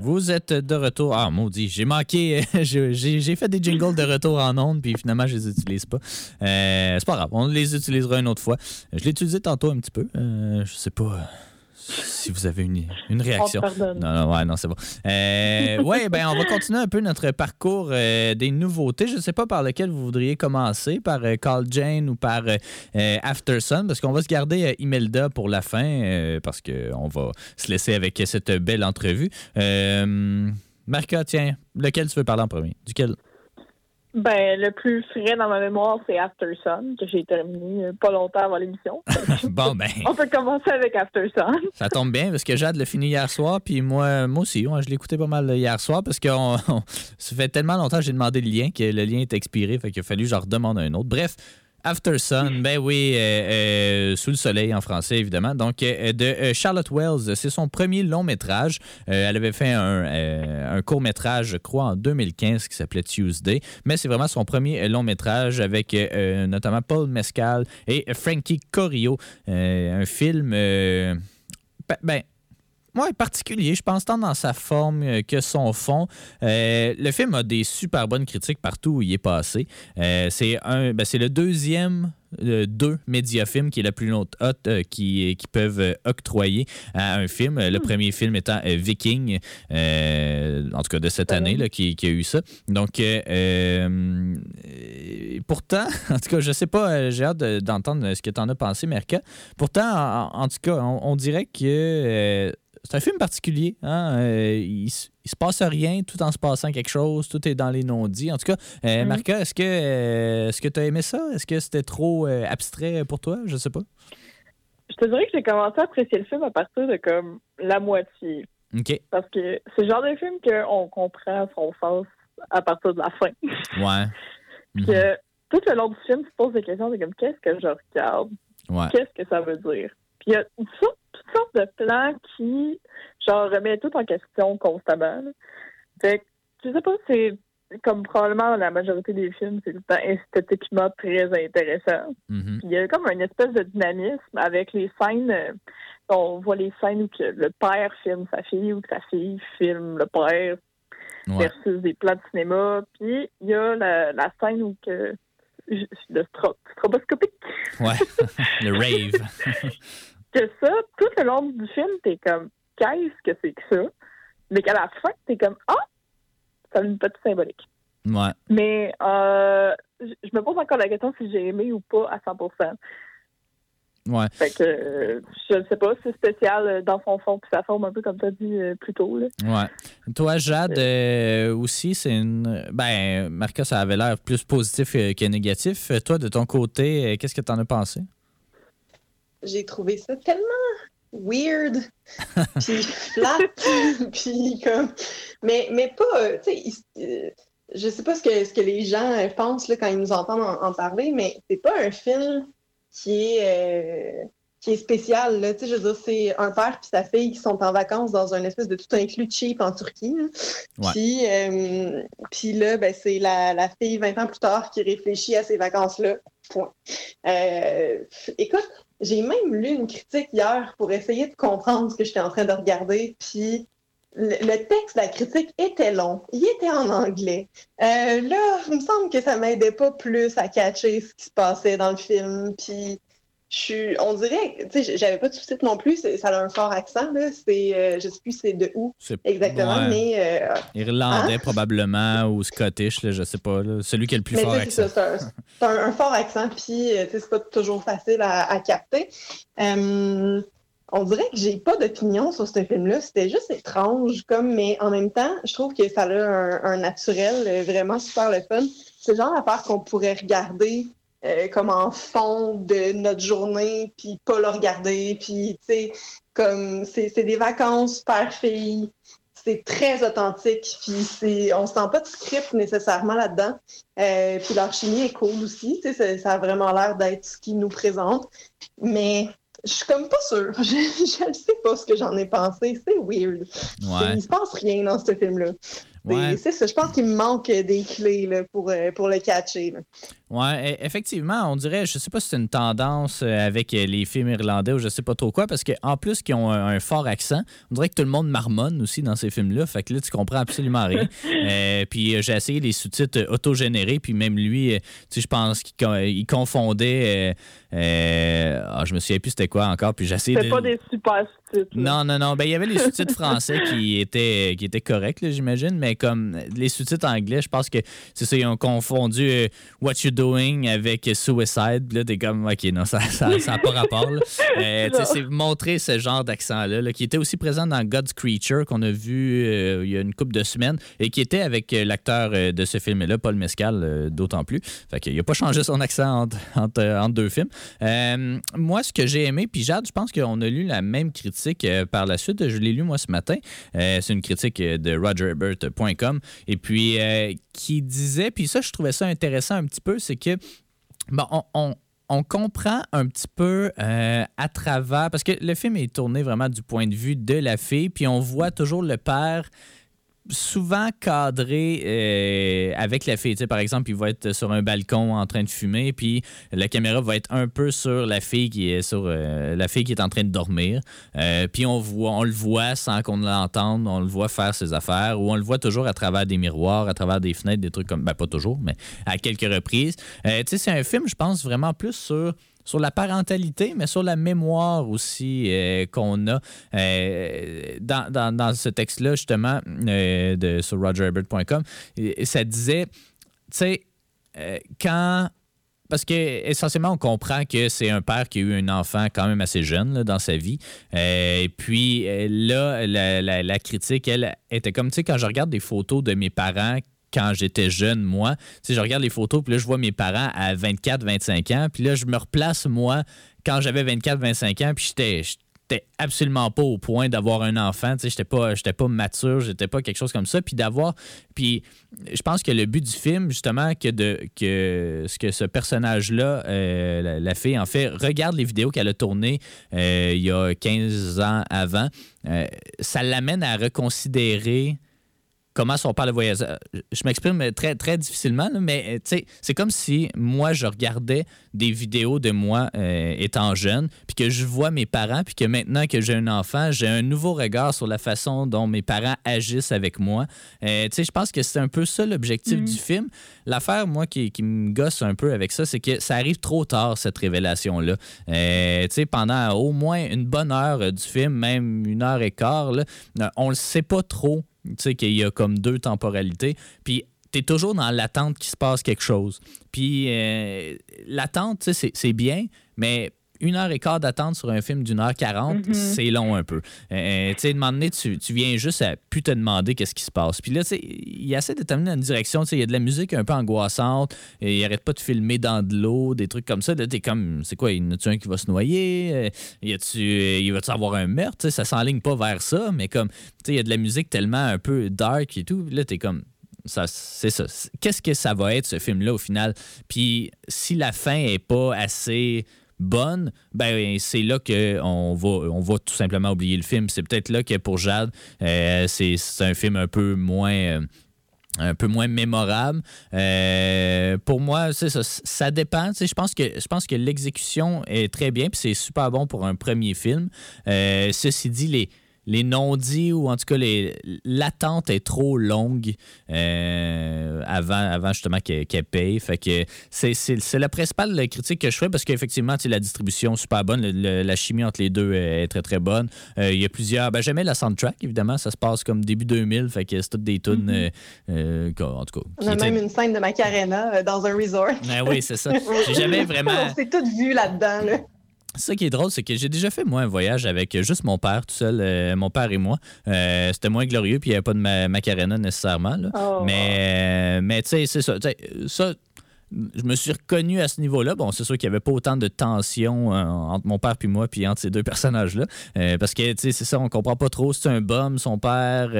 Vous êtes de retour. Ah, maudit, j'ai manqué. j'ai j'ai fait des jingles de retour en ondes, puis finalement, je les utilise pas. Euh, c'est pas grave, on les utilisera une autre fois. Je l'ai utilisé tantôt un petit peu. Euh, je sais pas euh, si vous avez une, une réaction. Non, non, ouais, non, c'est bon. Euh, ouais, ben, on va continuer un peu notre parcours euh, des nouveautés. Je ne sais pas par lequel vous voudriez commencer, par euh, Call Jane ou par euh, euh, After Sun, parce qu'on va se garder Imelda pour la fin, parce qu'on va se laisser avec cette belle entrevue. Marca, tiens, lequel tu veux parler en premier? Duquel? Ben, le plus frais dans ma mémoire, c'est After Sun, que j'ai terminé euh, pas longtemps avant l'émission. bon, ben, On peut commencer avec After Sun. ça tombe bien, parce que Jade l'a fini hier soir, puis moi, moi aussi, ouais, je l'ai écouté pas mal hier soir, parce que on- on- ça fait tellement longtemps que j'ai demandé le lien que le lien est expiré, fait qu'il a fallu que je redemande un autre. Bref, After Sun, ben oui, euh, euh, Sous le soleil en français, évidemment. Donc, euh, de Charlotte Wells, c'est son premier long métrage. Elle avait fait un, court métrage, je crois, en 2015 qui s'appelait Tuesday, mais c'est vraiment son premier long métrage avec notamment Paul Mescal et Frankie Corio. Un film, ben, Ouais, particulier, je pense, tant dans sa forme euh, que son fond. Euh, le film a des super bonnes critiques partout où il est passé. Euh, c'est un, ben, c'est le deuxième euh, deux médiafilms qui est la plus haute hot euh, qui, qui peuvent euh, octroyer à un film. Le premier film étant Viking, en tout cas de cette année, là, qui, qui a eu ça. Donc, pourtant, en tout cas, je sais pas, j'ai hâte de- d'entendre ce que tu en as pensé, Merca. Pourtant, en, en tout cas, on, on dirait que c'est un film particulier. Hein? Euh, il, il se passe rien tout en se passant quelque chose. Tout est dans les non-dits. En tout cas, euh, Mhm. Marca, est-ce que euh, est-ce que tu as aimé ça? Est-ce que c'était trop abstrait pour toi? Je sais pas. Je te dirais que j'ai commencé à apprécier le film à partir de comme la moitié. Parce que c'est le genre de film qu'on comprend son sens à partir de la fin. Ouais. Puis Mhm. que tout le long du film, tu te poses des questions, c'est comme qu'est-ce que je regarde? Ouais. Qu'est-ce que ça veut dire? Puis il y a sortes de plans qui, genre, remettent tout en question constamment. là. Fait que, je sais pas, c'est comme probablement la majorité des films, c'est tout le temps esthétiquement très intéressant. Mhm. Puis il y a comme une espèce de dynamisme avec les scènes. euh, on voit les scènes où que le père filme sa fille ou que sa fille filme le père Ouais. versus des plans de cinéma. Puis il y a la, la scène où que le stro- stroboscopique. Ouais. le rave. Que ça, tout le long du film, t'es comme qu'est-ce que c'est que ça? Mais qu'à la fin, t'es comme Ah! Ça a une petite symbolique. Ouais. Mais euh, je me pose encore la question si j'ai aimé ou pas à 100% Ouais. Fait que euh, je ne sais pas, c'est spécial euh, dans son fond puis sa forme un peu comme tu as dit euh, plus tôt. Là. Ouais. Toi, Jade, euh, aussi, c'est une. Ben, Marca, ça avait l'air plus positif que négatif. Toi, de ton côté, qu'est-ce que tu en as pensé? J'ai trouvé ça tellement weird, puis flat, puis comme... Mais, mais pas, euh, tu sais, euh, je sais pas ce que, ce que les gens pensent là, quand ils nous entendent en, parler, mais c'est pas un film qui est, euh, qui est spécial. Là. Tu sais, je veux dire, c'est un père et sa fille qui sont en vacances dans un espèce de tout inclus cheap en Turquie. Puis, euh, puis là, ben, c'est la, la, fille 20 ans plus tard qui réfléchit à ces vacances-là. Point. Euh, écoute, j'ai même lu une critique hier pour essayer de comprendre ce que j'étais en train de regarder. Puis le, texte de la critique était long. Il était en anglais. Euh, là, il me semble que ça m'aidait pas plus à catcher ce qui se passait dans le film. Puis je on dirait, tu sais, j'avais pas de sous-titres non plus, ça a un fort accent, là. C'est, euh, je sais plus c'est de où exactement, mais. Euh, Irlandais hein? probablement ou Scottish, là, je sais pas, celui qui a le plus fort accent. C'est un, un, fort accent, puis euh, c'est pas toujours facile à, capter. on dirait que j'ai pas d'opinion sur ce film-là. C'était juste étrange, comme, mais en même temps, je trouve que ça a un, un naturel vraiment super le fun. C'est le genre d'affaire qu'on pourrait regarder euh, comme en fond de notre journée, puis pas le regarder, puis tu sais, comme c'est des vacances père-fille, c'est très authentique, puis c'est on sent pas de script nécessairement là-dedans, euh, puis leur chimie est cool aussi, tu sais, ça, a vraiment l'air d'être ce qu'ils nous présentent, mais je suis comme pas sûre. Je ne sais pas ce que j'en ai pensé. C'est weird. Ouais. Il se passe rien dans ce film-là. C'est ça. Je pense qu'il me manque des clés là, pour, euh, pour le catcher. Oui, e, effectivement, on dirait, je sais pas si c'est une tendance euh, avec euh, les films irlandais ou je sais pas trop quoi, parce qu'en plus qu'ils ont un, fort accent, on dirait que tout le monde marmonne aussi dans ces films-là. Fait que là, tu comprends absolument rien. Euh, puis j'ai essayé les sous-titres autogénérés, puis même lui, tu sais, je pense qu'il confondait. Ah, je me souviens plus c'était quoi encore, puis j'ai essayé de. pas des super sous-titres. Non, non, non. Ben, il y avait les sous-titres français qui étaient, qui étaient corrects, j'imagine, mais comme les sous-titres anglais, je pense que c'est ça, ils ont confondu What You Doing avec Suicide. Là, t'es comme, OK, non, ça n'a ça, pas rapport. Euh, c'est montrer ce genre d'accent-là, qui était aussi présent dans God's Creature, qu'on a vu euh, il y a une couple de semaines, et qui était avec euh, l'acteur de ce film-là, Paul Mescal, d'autant plus. Fait qu'il n'a pas changé son accent entre, deux films. moi, ce que j'ai aimé, puis Jade, je pense qu'on a lu la même critique par la suite. Je l'ai lu, moi, ce matin. c'est une critique de rogerbert.com. Et puis, qui disait, puis ça, je trouvais ça intéressant un petit peu, c'est que bon, on, comprend un petit peu euh, à travers, parce que le film est tourné vraiment du point de vue de la fille, puis on voit toujours le père souvent cadré euh, avec la fille. par exemple, il va être sur un balcon en train de fumer, puis la caméra va être un peu sur la fille qui est sur euh, la fille qui est en train de dormir. Euh, puis on voit, on le voit sans qu'on l'entende, on le voit faire ses affaires, ou on le voit toujours à travers des miroirs, à travers des fenêtres, des trucs comme, ben pas toujours, mais à quelques reprises. tu sais, c'est un film, je pense vraiment plus sur sur la parentalité, mais sur la mémoire aussi euh, qu'on a euh, dans, ce texte-là, justement, euh, de, sur rogerherbert.com. Ça disait, tu sais, quand parce que essentiellement, on comprend que c'est un père qui a eu un enfant quand même assez jeune dans sa vie. et puis là, la, la, critique, elle était comme, tu sais, quand je regarde des photos de mes parents quand j'étais jeune, moi. Tu je regarde les photos, puis là, je vois mes parents à 24, 25 ans, puis là, je me replace, moi, quand j'avais 24, 25 ans, puis j'étais absolument pas au point d'avoir un enfant. Tu sais, j'étais pas, j'étais pas mature, j'étais pas quelque chose comme ça. Puis d'avoir. Puis je pense que le but du film, justement, que, de, que ce que ce personnage-là, euh, la, fille, en fait, regarde les vidéos qu'elle a tournées euh, il y a 15 ans avant, euh, ça l'amène à reconsidérer comment son père le voyait. Je m'exprime très, très difficilement, mais euh, c'est comme si moi, je regardais des vidéos de moi euh, étant jeune, puis que je vois mes parents, puis que maintenant que j'ai un enfant, j'ai un nouveau regard sur la façon dont mes parents agissent avec moi. Euh, je pense que c'est un peu ça l'objectif mm. du film. L'affaire, moi, qui, me gosse un peu avec ça, c'est que ça arrive trop tard, cette révélation-là. pendant au moins une bonne heure du film, même une heure et quart, là, on ne le sait pas trop tu sais, qu'il y a comme deux temporalités. Puis tu es toujours dans l'attente qu'il se passe quelque chose. Puis euh, l'attente, tu sais, c'est bien, mais une heure et quart d'attente sur un film d'une heure quarante, mhm. c'est long un peu. Euh, tu sais, demander, tu, tu viens juste à plus te demander qu'est-ce qui se passe. Puis là, tu sais, il essaie de t'amener dans une direction, tu sais, il y a de la musique un peu angoissante, et il arrête pas de filmer dans de l'eau, des trucs comme ça. Là, t'es comme, c'est quoi, il y en a-tu un qui va se noyer? Euh, y a-tu, il va-tu avoir un meurtre? Tu sais, ça s'enligne pas vers ça, mais comme, tu sais, il y a de la musique tellement un peu dark et tout. Là, t'es comme, c'est ça. Qu'est-ce que ça va être, ce film-là, au final? Puis si la fin est pas assez bonne, ben c'est là qu'on va, on va tout simplement oublier le film. C'est peut-être là que pour Jade, euh, c'est un film un peu moins... Euh, mémorable. Euh, pour moi, ça, dépend. Je pense que je pense que l'exécution est très bien, puis c'est super bon pour un premier film. ceci dit, les, les non-dits ou en tout cas l'attente est trop longue euh, avant, avant justement qu'elle paye. Fait que c'est la principale critique que je ferais parce qu'effectivement, la distribution est super bonne, la chimie entre les deux est très très bonne. Euh, il y a plusieurs. Ben, J'aimais la soundtrack, évidemment, ça se passe comme début 2000, fait que c'est toutes des tunes. Mm-hmm. en tout cas. On a même une scène de Macarena dans un resort. Ben oui, c'est ça. J'ai jamais vraiment. On s'est toutes vues là-dedans. Là. Ça qui est drôle, c'est que j'ai déjà fait, moi, un voyage avec juste mon père, tout seul, euh, mon père et moi. Euh, c'était moins glorieux, puis il n'y avait pas de Macarena nécessairement. Oh. Mais, euh, mais tu sais, c'est ça. Ça, je me suis reconnu à ce niveau-là. Bon, c'est sûr qu'il n'y avait pas autant de tension entre mon père et moi, puis entre ces deux personnages-là. parce que, tu sais, c'est ça, on comprend pas trop. C'est un bum, son père.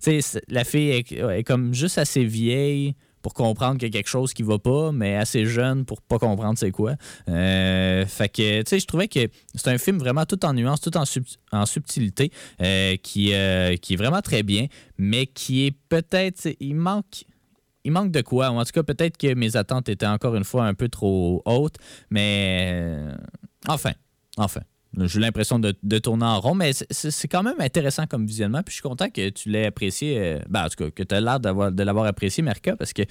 tu sais, la fille est, comme juste assez vieille pour comprendre qu'il y a quelque chose qui va pas, mais assez jeune pour pas comprendre c'est quoi. Euh, fait que, tu sais, je trouvais que c'est un film vraiment tout en nuances, tout en, en subtilité, euh, qui, euh, qui est vraiment très bien, mais qui est peut-être, il manque il manque de quoi. En tout cas, peut-être que mes attentes étaient encore une fois un peu trop hautes, mais enfin, enfin. J'ai l'impression de, tourner en rond, mais c'est quand même intéressant comme visionnement. Puis je suis content que tu l'aies apprécié. Euh, ben, en tout cas, que tu as l'air de l'avoir apprécié, Merca, parce que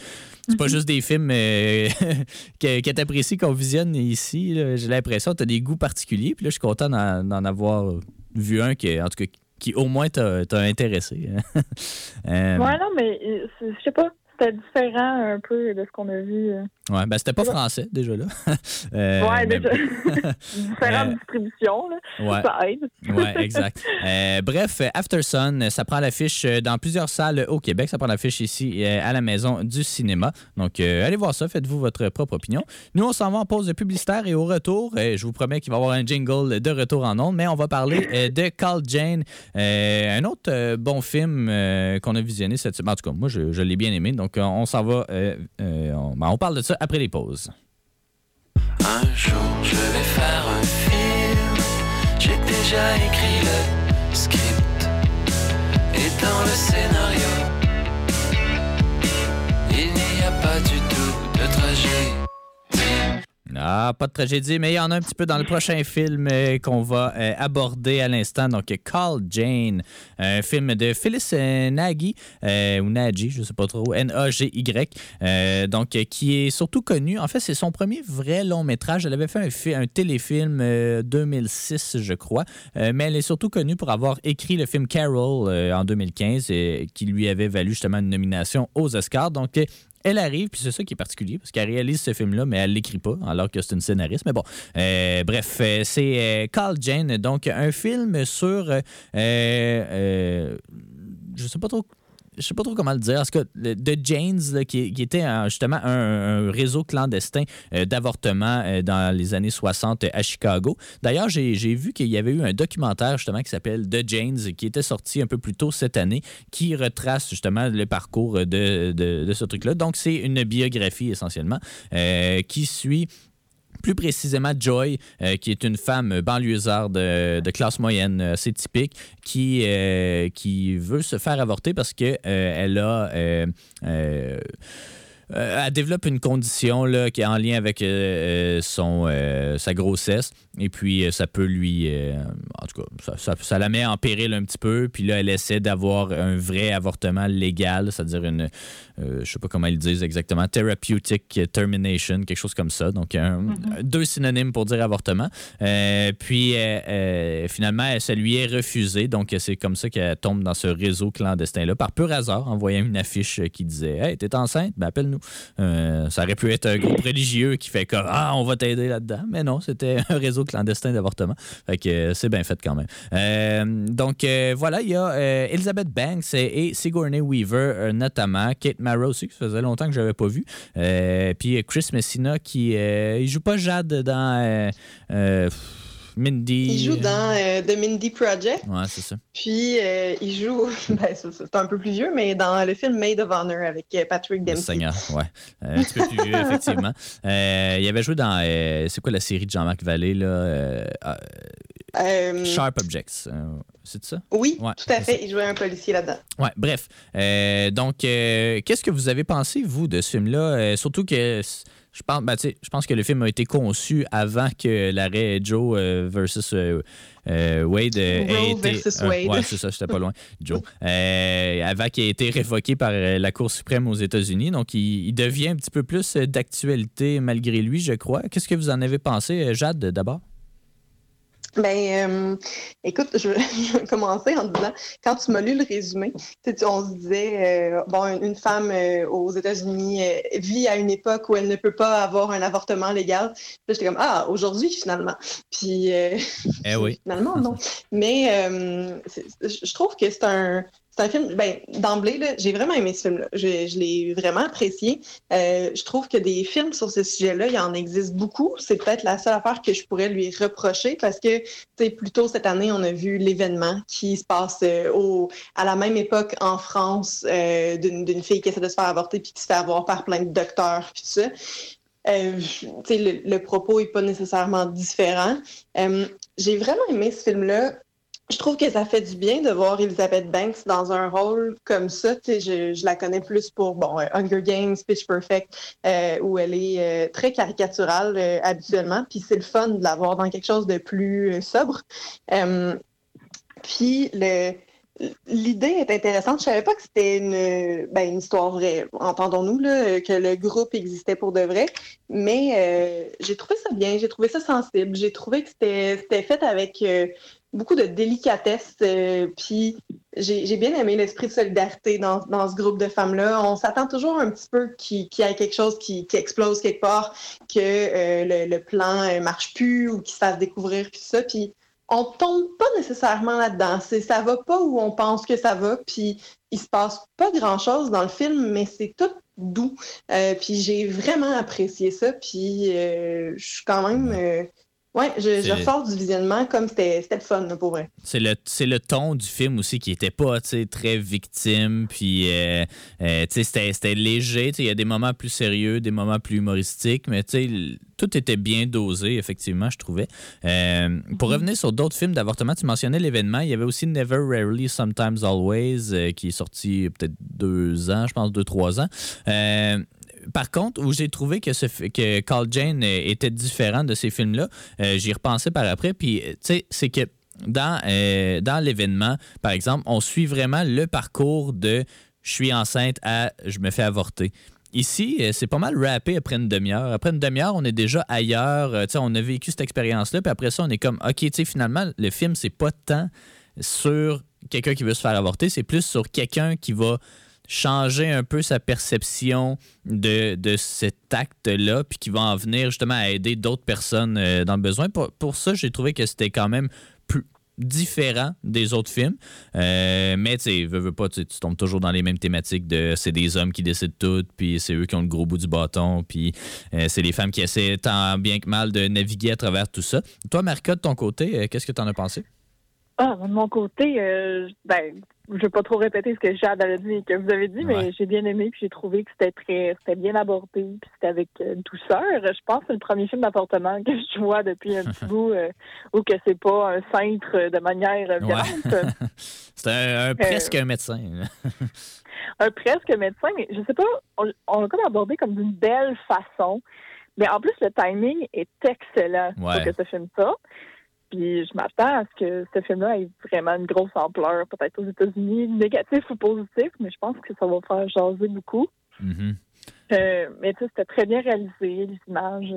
c'est pas mhm. juste des films euh, que, que tu apprécies qu'on visionne ici. J'ai l'impression que tu as des goûts particuliers. Puis là, je suis content d'en avoir vu un qui, en tout cas, qui au moins t'a intéressé. euh, ouais, non, mais euh, je sais pas c'était différent un peu de ce qu'on a vu. Euh. Ouais, ben c'était pas français déjà là. euh, ouais, déjà. Différente euh, distribution, là. Ouais. Ça aide. ouais, exact. Euh, bref, After Sun, ça prend l'affiche dans plusieurs salles au Québec. Ça prend l'affiche ici à la maison du cinéma. Donc, allez voir ça, faites-vous votre propre opinion. Nous, on s'en va en pause publicitaire et au retour, je vous promets qu'il va y avoir un jingle de retour en ondes, mais on va parler de Call Jane, un autre bon film qu'on a visionné cette semaine. En tout cas, moi, je, je l'ai bien aimé. Donc, donc, on s'en va. Euh, euh, on, ben, on, parle de ça après les pauses. Un jour, je vais faire un film. J'ai déjà écrit le script. Et dans le scénario, il n'y a pas du tout de trajet. Ah, pas de tragédie, mais il y en a un petit peu dans le prochain film euh, qu'on va euh, aborder à l'instant. Donc, Call Jane, un film de Phyllis Nagy, euh, ou Nagy, je sais pas trop, N-A-G-Y, donc qui est surtout connu. En fait, c'est son premier vrai long métrage. Elle avait fait un, un téléfilm 2006, je crois, mais elle est surtout connue pour avoir écrit le film Carol en 2015, qui lui avait valu justement une nomination aux Oscars. Donc, elle arrive, puis c'est ça qui est particulier, parce qu'elle réalise ce film-là, mais elle l'écrit pas, alors que c'est une scénariste. Mais bon, euh, bref, euh, c'est euh, Carl Jane, donc un film sur... je sais pas trop je sais pas trop comment le dire. En tout Janes, qui, était justement un, réseau clandestin d'avortement dans les années 60 à Chicago. D'ailleurs, j'ai vu qu'il y avait eu un documentaire justement qui s'appelle The Janes, qui était sorti un peu plus tôt cette année, qui retrace justement le parcours de, de, ce truc-là. Donc, c'est une biographie essentiellement qui suit plus précisément Joy, euh, qui est une femme banlieusarde de, classe moyenne euh, assez typique, qui, euh, qui veut se faire avorter parce qu'elle elle a euh, elle développe une condition là, qui est en lien avec son, sa grossesse. Et puis, ça peut lui. en tout cas, ça, la met en péril un petit peu. Puis là, elle essaie d'avoir un vrai avortement légal, c'est-à-dire une. je sais pas comment ils disent exactement. Therapeutic termination, quelque chose comme ça. Donc, mm-hmm. deux synonymes pour dire avortement. puis, finalement, ça lui est refusé. Donc, c'est comme ça qu'elle tombe dans ce réseau clandestin-là, par pur hasard, en voyant une affiche qui disait Hey, t'es enceinte? Ben, appelle-nous. Euh, ça aurait pu être un groupe religieux qui fait comme Ah, on va t'aider là-dedans. Mais non, c'était un réseau clandestin d'avortement. Fait que euh, c'est bien fait quand même. Euh, donc voilà, il y a Elizabeth Banks et, Sigourney Weaver notamment. Kate Mara aussi, ça faisait longtemps que je n'avais pas vu. puis Chris Messina qui il joue pas Jade dans Mindy. Il joue dans euh, The Mindy Project. Ouais, c'est ça. Puis euh, il joue, ben, c'est un peu plus vieux, mais dans le film Maid of Honor avec euh, Patrick Dempsey. Seigneur, ouais. Euh, un petit peu plus vieux, effectivement. Euh, il avait joué dans. euh, c'est quoi la série de Jean-Marc Vallée, là euh, euh, Euh, Sharp Objects. euh, c'est ça? oui, Ouais, tout à fait. Il jouait un policier là-dedans. Ouais, bref. Euh, donc, euh, qu'est-ce que vous avez pensé, vous, de ce film-là? Euh, surtout que je pense, ben, je pense que le film a été conçu avant que l'arrêt Joe euh, versus euh, euh, Wade ait été. versus Wade. ouais, c'est ça, j'étais pas loin. Joe. Avant qu'il ait été révoqué par la Cour suprême aux États-Unis. Donc, il, il devient un petit peu plus d'actualité malgré lui, je crois. Qu'est-ce que vous en avez pensé, Jade, d'abord? Ben, euh, écoute, je vais, je vais commencer en disant, quand tu m'as lu le résumé, tu sais, tu- on se disait, euh, bon, une, femme euh, aux États-Unis euh, vit à une époque où elle ne peut pas avoir un avortement légal. Puis j'étais comme, ah, aujourd'hui, finalement. Puis, euh, Eh oui. finalement, non. Mais euh, je trouve que c'est un, c'est un film, ben, d'emblée, j'ai vraiment aimé ce film-là. Je, l'ai vraiment apprécié. Euh, je trouve que des films sur ce sujet-là, il en existe beaucoup. C'est peut-être la seule affaire que je pourrais lui reprocher parce que, tu sais, plus tôt cette année, on a vu l'événement qui se passe euh, au, à la même époque en France euh, d'une fille qui essaie de se faire avorter puis qui se fait avoir par plein de docteurs puis tout ça. Euh, le, le propos n'est pas nécessairement différent. J'ai vraiment aimé ce film-là. Je trouve que ça fait du bien de voir Elizabeth Banks dans un rôle comme ça. Je, je la connais plus pour bon, euh, Hunger Games, Pitch Perfect, euh, où elle est euh, très caricaturale habituellement. Puis c'est le fun de la voir dans quelque chose de plus sobre. Puis le, L'idée est intéressante. Je savais pas que c'était une, ben, une histoire vraie, entendons-nous, là, que le groupe existait pour de vrai. Mais euh, j'ai trouvé ça bien, j'ai trouvé ça sensible, j'ai trouvé que c'était fait avec euh, beaucoup de délicatesse. euh, puis j'ai bien aimé l'esprit de solidarité dans, ce groupe de femmes-là. On s'attend toujours un petit peu qu'il y ait quelque chose qui, explose quelque part, que le, le plan marche plus ou qu'il se fasse découvrir, puis ça. Puis on tombe pas nécessairement là-dedans. C'est ça va pas où on pense que ça va, puis il se passe pas grand-chose dans le film, mais c'est tout doux. Euh, puis j'ai vraiment apprécié ça, puis euh, je suis quand même... ouais, je, ressors du visionnement comme c'était le fun, là, pour vrai. C'est le, c'est le ton du film aussi qui était pas très victime, puis euh, euh, c'était, léger. Il y a des moments plus sérieux, des moments plus humoristiques, mais tout était bien dosé, effectivement, je trouvais. Euh, Pour revenir sur d'autres films d'avortement, tu mentionnais l'événement. Il y avait aussi Never Rarely, Sometimes Always, qui est sorti peut-être deux ans, je pense, deux, trois ans. Par contre, où j'ai trouvé que, ce, que Call Jane euh, était différent de ces films-là, euh, j'y repensais par après. Puis, euh, tu sais, c'est que dans, l'événement, par exemple, on suit vraiment le parcours de je suis enceinte à je me fais avorter. Ici, c'est pas mal rappé après une demi-heure. Après une demi-heure, on est déjà ailleurs. Euh, on a vécu cette expérience-là. Puis après ça, on est comme, OK, tu sais, finalement, le film, c'est pas tant sur quelqu'un qui veut se faire avorter, c'est plus sur quelqu'un qui va changer un peu sa perception de, cet acte-là, puis qui va en venir justement à aider d'autres personnes euh, dans le besoin. Pour, pour ça, j'ai trouvé que c'était quand même plus différent des autres films. Euh, mais tu veux, veux pas, tu tombes toujours dans les mêmes thématiques de c'est des hommes qui décident tout, puis c'est eux qui ont le gros bout du bâton, puis euh, c'est les femmes qui essaient tant bien que mal de naviguer à travers tout ça. Toi, Marca, de ton côté, qu'est-ce que tu en as pensé? Ah, de mon côté, ben, je vais pas trop répéter ce que Jade avait dit et que vous avez dit, mais Ouais. j'ai bien aimé, puis j'ai trouvé que c'était très, c'était bien abordé, puis c'était avec euh, douceur. Je pense que c'est le premier film d'appartement que je vois depuis un petit bout, euh, où que c'est pas un cintre de manière euh, violente. c'est un, un- presque un médecin. un presque médecin, mais je sais pas, on, on l'a comme abordé comme d'une belle façon. Mais en plus, le timing est excellent Ouais. pour que ce film ça. Puis je m'attends à ce que ce film-là ait vraiment une grosse ampleur, peut-être aux États-Unis, négatif ou positif, mais je pense que ça va faire jaser beaucoup. Mhm. Euh, mais tu sais, c'était très bien réalisé, les images.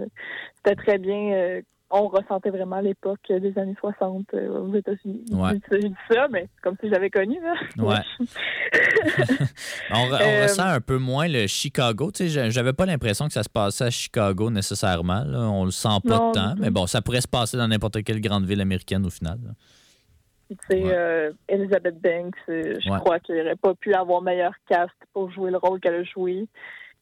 C'était très bien. euh, on ressentait vraiment l'époque des années 60 euh, aux États-Unis. Ouais. Je dis ça- mais comme si j'avais connu. Là. Ouais. On, re- on Euh, ressent un peu moins le Chicago. Tu sais, j'a- j'avais pas l'impression que ça se passait à Chicago nécessairement. là. On le sent pas Non, tant. Mais bon, ça pourrait se passer dans n'importe quelle grande ville américaine au final. là. Puis, tu sais, Ouais. euh, Elizabeth Banks, je Ouais. crois qu'elle n'aurait pas pu avoir meilleur cast pour jouer le rôle qu'elle a joué.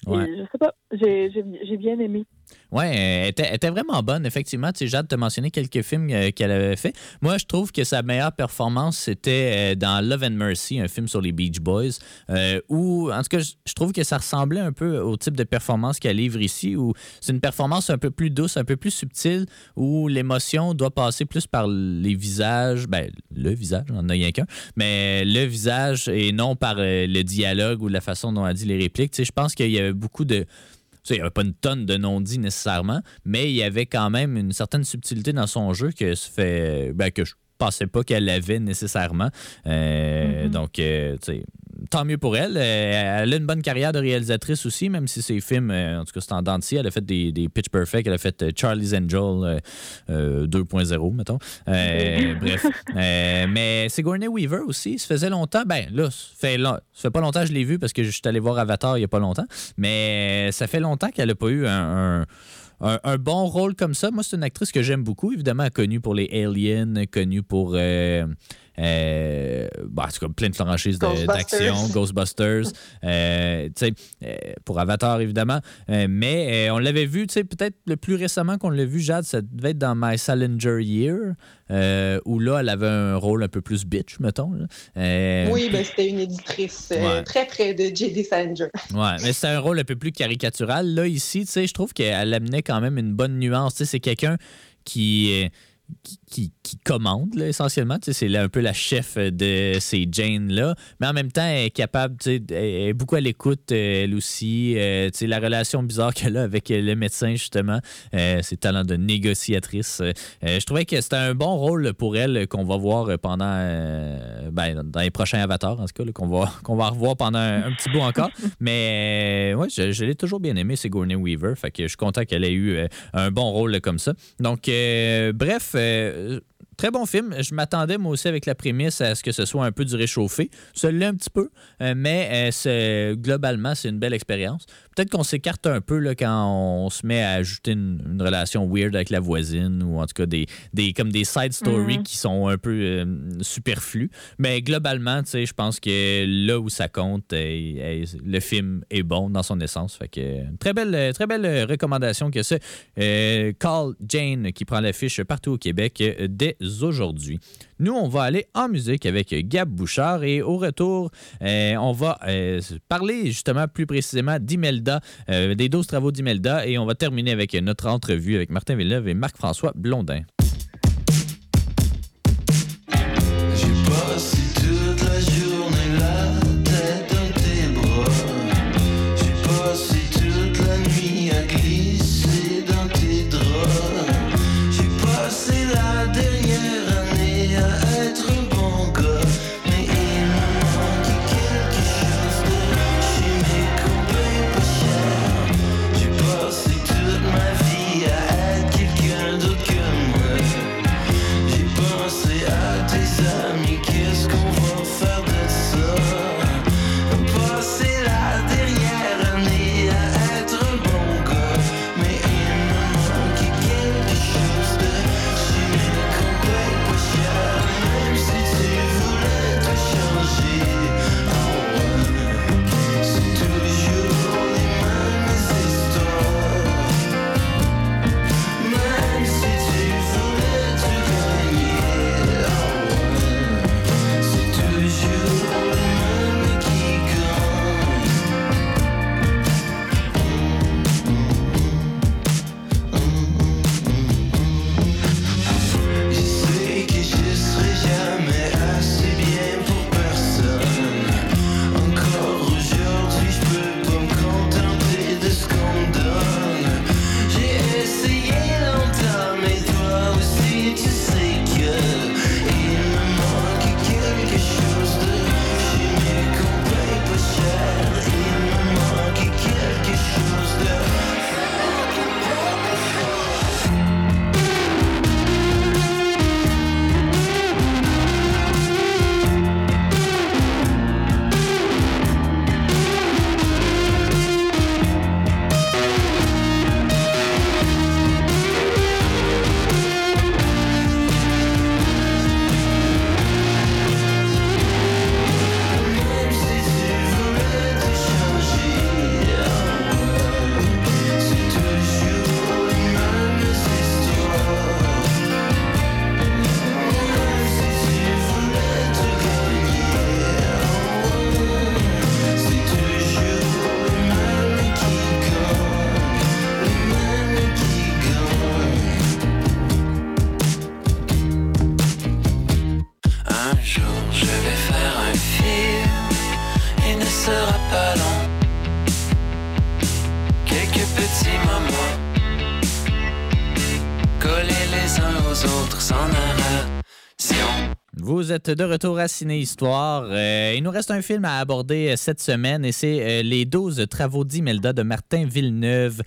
Et Ouais. je sais pas, j'ai bien aimé. Oui, elle était, vraiment bonne, effectivement. Tu sais, Jade t'a mentionné quelques films euh, qu'elle avait fait. Moi, je trouve que sa meilleure performance, c'était euh, dans Love and Mercy, un film sur les Beach Boys, euh, où, en tout cas, je trouve que ça ressemblait un peu au type de performance qu'elle livre ici, où c'est une performance un peu plus douce, un peu plus subtile, où l'émotion doit passer plus par les visages, ben, le visage, on n'en a rien qu'un, mais le visage et non par le dialogue ou la façon dont elle dit les répliques. Tu sais, je pense qu'il y avait beaucoup de il n'y avait pas une tonne de non-dits nécessairement, mais il y avait quand même une certaine subtilité dans son jeu que, fait, ben, que je pensais pas qu'elle avait nécessairement. Euh, mm-hmm. Donc, euh, tant mieux pour elle. Euh, elle a une bonne carrière de réalisatrice aussi, même si ses films, euh, en tout cas, c'est en dentier. Elle a fait des, Pitch Perfect, elle a fait Charlie's Angel 2.0, mettons. bref. mais Sigourney Weaver aussi, ça faisait longtemps. Ben là, ça fait, ça fait pas longtemps que je l'ai vu parce que je suis allé voir Avatar il y a pas longtemps. Mais ça fait longtemps qu'elle n'a pas eu un, bon rôle comme ça. Moi, c'est une actrice que j'aime beaucoup, évidemment, connue pour les Aliens, connue pour euh, bah, en tout cas, plein de franchises d'action, Ghostbusters, euh, euh, pour Avatar évidemment. Euh, mais on l'avait vu, peut-être le plus récemment qu'on l'a vu, Jade, ça devait être dans My Salinger Year, où là, elle avait un rôle un peu plus bitch, mettons. oui, ben, c'était une éditrice très près de J.D. Salinger. ouais, mais c'était un rôle un peu plus caricatural. Là, ici, je trouve qu'elle amenait quand même une bonne nuance. C'est quelqu'un qui qui, qui, commande, essentiellement. C'est un peu la chef de ces Jane-là. Mais en même temps, elle est capable, elle est beaucoup à l'écoute, elle aussi. Euh, la relation bizarre qu'elle a avec le médecin, justement, euh, ses talents de négociatrice. Euh, je trouvais que c'était un bon rôle pour elle qu'on va voir pendant, ben, dans les prochains avatars, en tout cas, qu'on va, qu'on va revoir pendant un, petit bout encore. Mais ouais, je, l'ai toujours bien aimé, Sigourney Weaver. Fait que je suis content qu'elle ait eu un bon rôle comme ça. Donc, bref, euh, très bon film. Je m'attendais, moi aussi, avec la prémisse, à ce que ce soit un peu du réchauffé. Ça un petit peu, euh, mais euh, globalement, c'est une belle expérience. Peut-être qu'on s'écarte un peu là, quand on se met à ajouter une, relation weird avec la voisine ou en tout cas des, des comme des side stories mhm. qui sont un peu euh, superflues. Mais globalement, je pense que là où ça compte, le film est bon dans son essence. Fait que très belle, très belle recommandation que c'est. Call Jane qui prend l'affiche partout au Québec dès aujourd'hui. Nous, on va aller en musique avec Gab Bouchard et au retour, euh, on va euh, parler justement plus précisément d'Imelda, euh, des 12 travaux d'Imelda et on va terminer avec notre entrevue avec Martin Villeneuve et Marc-François Blondin. Vous êtes de retour à Ciné Histoire. Euh, il nous reste un film à aborder euh, cette semaine et c'est euh, Les 12 travaux d'Imelda de Martin Villeneuve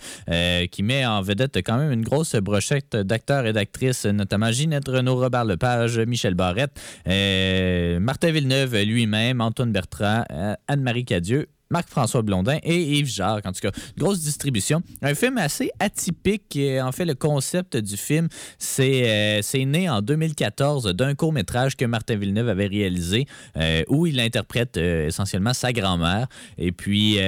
qui met en vedette quand même une grosse brochette d'acteurs et d'actrices, notamment Ginette Renault, Robert Lepage, Michel Barrette, Martin Villeneuve lui-même, Antoine Bertrand, Anne-Marie Cadieux Marc-François Blondin et Yves Jacques. En tout cas, grosse distribution. Un film assez atypique. En fait, le concept du film, c'est euh, né en 2014 d'un court-métrage que Martin Villeneuve avait réalisé euh, où il interprète euh, essentiellement sa grand-mère. Et puis,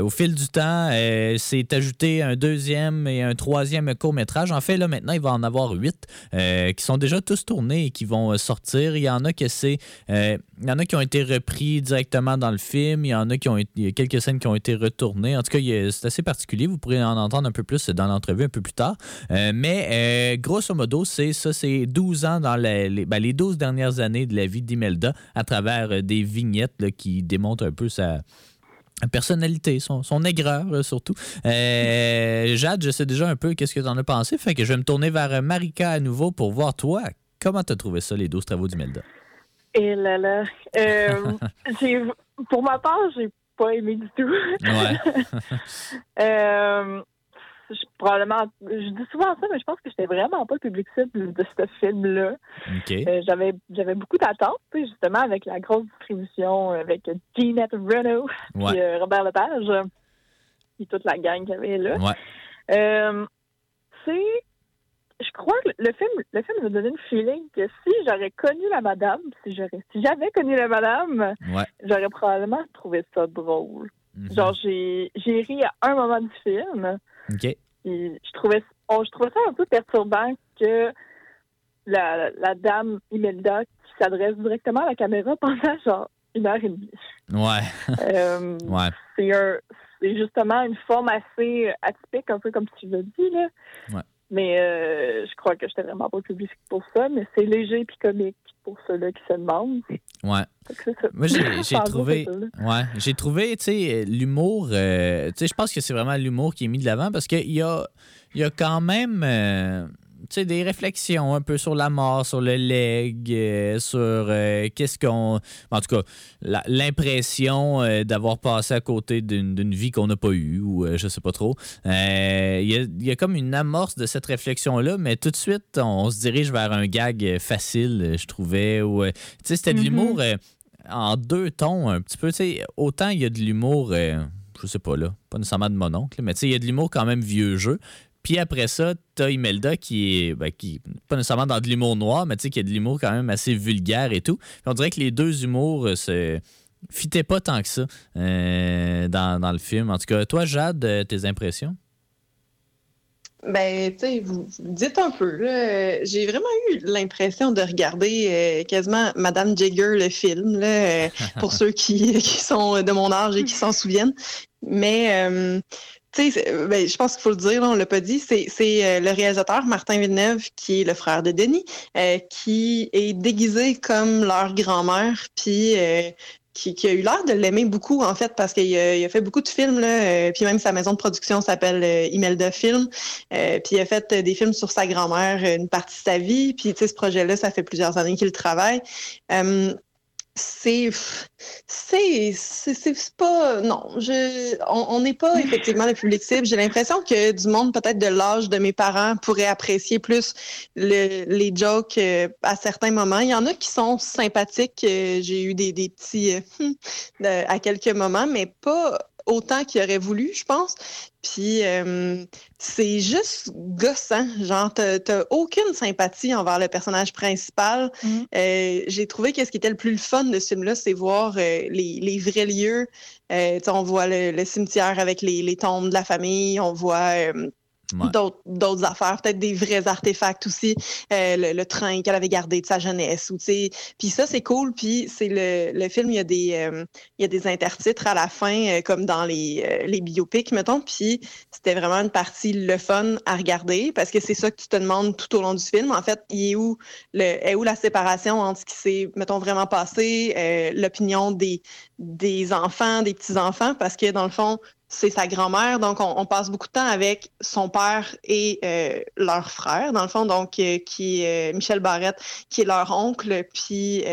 au fil du temps, s'est ajouté un deuxième et un troisième court-métrage. En fait, là, maintenant, il va en avoir huit qui sont déjà tous tournés et qui vont sortir. Il y en a que c'est... il y en a qui ont été repris directement dans le film. Il y en a qui ont il y a quelques scènes qui ont été retournées. En tout cas, c'est assez particulier. Vous pourrez en entendre un peu plus dans l'entrevue un peu plus tard. Euh, mais euh, grosso modo, c'est ça, c'est 12 ans dans les, ben, les 12 dernières années de la vie d'Imelda à travers euh, des vignettes qui démontrent un peu sa personnalité, son, son aigreur surtout. Jade, je sais déjà un peu qu'est-ce que tu en as pensé, fait que je vais me tourner vers Marika à nouveau pour voir toi, comment tu as trouvé ça, les 12 travaux d'Imelda? Et là là, pour ma part, j'ai pas aimé du tout. euh, je, probablement, je dis souvent ça, mais je pense que j'étais vraiment pas le public cible de ce film-là. Euh, j'avais, j'avais beaucoup d'attentes, justement, avec la grosse distribution, avec Jeanette Renault et euh, Robert Lepage, et toute la gang qu'il y avait là. Euh, c'est je crois que le film, le film m'a donné une feeling que si j'aurais connu la madame, si j'aurais, si j'avais connu la madame, j'aurais probablement trouvé ça drôle. Mhm. Genre, j'ai, j'ai ri à un moment du film. OK. je trouvais, oh, je trouvais ça un peu perturbant que la, la dame Imelda qui s'adresse directement à la caméra pendant genre une heure et demie. Ouais. Euh, ouais. C'est un, c'est justement une forme assez atypique, un peu comme tu l'as dit, là. Ouais. Mais euh, je crois que j'étais vraiment pas public pour ça, mais c'est léger puis comique pour ceux-là qui se demandent. Ouais. Moi, j'ai trouvé, ouais, j'ai trouvé, tu sais, l'humour, euh, tu sais, je pense que c'est vraiment l'humour qui est mis de l'avant parce qu'il y a, y a quand même, euh, des réflexions un peu sur la mort, sur le leg, euh, sur euh, qu'est-ce qu'on. En tout cas, l'impression euh, d'avoir passé à côté d'une vie qu'on n'a pas eue, ou je sais pas trop. Il y, a, comme une amorce de cette réflexion-là, mais tout de suite, on se dirige vers un gag facile, je trouvais. Ou, c'était de mm-hmm. l'humour en deux tons, un petit peu. Autant il y a de l'humour je sais pas là, pas nécessairement de mon oncle, mais il y a de l'humour quand même vieux jeu. Puis après ça, t'as Imelda qui est, ben, qui pas nécessairement dans de l'humour noir, mais tu sais, qui a de l'humour quand même assez vulgaire et tout. on dirait que les deux humours euh, se fitaient pas tant que ça euh, dans, le film. En tout cas, toi, Jade, euh, tes impressions? Ben, tu sais, vous, dites un peu. J'ai vraiment eu l'impression de regarder quasiment Madame Jagger, le film, là, pour ceux qui, qui, sont de mon âge et qui s'en souviennent. Mais ben, je pense qu'il faut le dire, on l'a pas dit, c'est euh, le réalisateur Martin Villeneuve, qui est le frère de Denis, euh, qui est déguisé comme leur grand-mère, puis qui, a eu l'air de l'aimer beaucoup, en fait, parce qu'il a, fait beaucoup de films, là, puis même sa maison de production s'appelle Imelda Film, puis il a fait des films sur sa grand-mère une partie de sa vie, puis ce projet-là, ça fait plusieurs années qu'il travaille c'est c'est c'est pas non je on n'est pas effectivement le public cible. J'ai l'impression que du monde peut-être de l'âge de mes parents pourrait apprécier plus les jokes euh, à certains moments. Il y en a qui sont sympathiques euh, j'ai eu des, des petits euh, à quelques moments mais pas autant qu'il aurait voulu, je pense. Puis euh, c'est juste gossant. Genre, t'as aucune sympathie envers le personnage principal. Mm. Euh, j'ai trouvé que ce qui était le plus fun de ce film-là, c'est voir euh, les, vrais lieux. on voit le, cimetière avec les, tombes de la famille. On voit d'autres affaires, peut-être des vrais artefacts aussi, euh, le, train qu'elle avait gardé de sa jeunesse. Ou, puis ça, c'est cool. Puis c'est le, le, film, il y, a des, euh, il y a des intertitres à la fin, euh, comme dans les, les biopics, mettons. Puis c'était vraiment une partie le fun à regarder parce que c'est ça que tu te demandes tout au long du film. En fait, il est où, est où la séparation entre ce qui s'est, mettons, vraiment passé, l'opinion des, des enfants, des petits-enfants, parce que dans le fond, c'est sa grand-mère. Donc, on, passe beaucoup de temps avec son père et euh, leur frère, dans le fond, donc, euh, qui est euh, Michel Barrette, qui est leur oncle, puis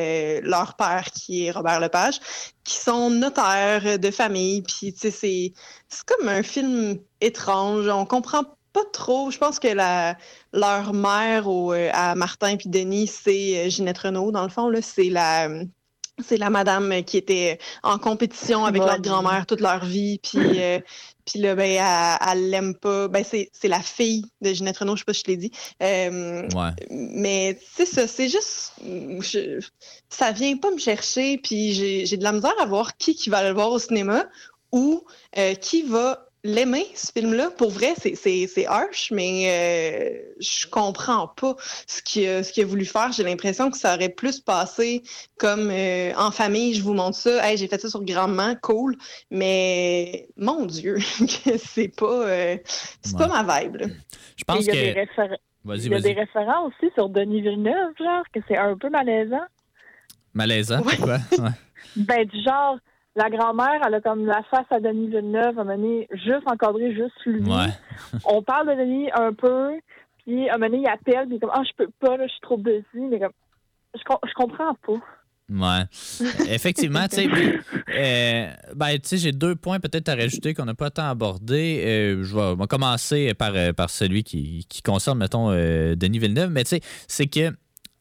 leur père, qui est Robert Lepage, qui sont notaires de famille. Puis, tu sais, c'est, c'est comme un film étrange. On comprend pas trop. Je pense que la, leur mère à Martin puis Denis, c'est Ginette Renault, dans le fond. Là, c'est la c'est la madame qui était en compétition avec leur grand-mère toute leur vie. Puis, euh, puis là, ben, elle l'aime pas. Ben, c'est, la fille de Ginette Renault, je sais pas si je l'ai dit. Euh, mais c'est ça, c'est juste. ça vient pas me chercher. Puis j'ai, de la misère à voir qui, qui va le voir au cinéma ou euh, qui va l'aimer, ce film-là. Pour vrai, c'est harsh, mais euh, je comprends pas ce qu'il a, a, voulu faire. J'ai l'impression que ça aurait plus passé comme euh, en famille, je vous montre ça. Hey, j'ai fait ça sur grandement, cool. Mais mon Dieu, c'est pas, euh, c'est pas ma vibe. Je pense il y a que. Des il y a des référents aussi sur Denis Villeneuve, genre, que c'est un peu malaisant. Malaisant, pourquoi? Ben, du genre, la grand-mère, elle a comme la face à Denis Villeneuve, à un juste encadré, juste lui. On parle de Denis un peu, puis à un moment donné, il appelle, puis comme, ah, je peux pas, là, je suis trop busy, mais comme, je, je comprends pas. Ouais. Effectivement, tu sais, euh, ben, tu sais, j'ai deux points peut-être à rajouter qu'on n'a pas tant abordé. Euh, je vais, commencer par, euh, par celui qui, qui concerne, mettons, Denis Villeneuve, mais tu sais, c'est que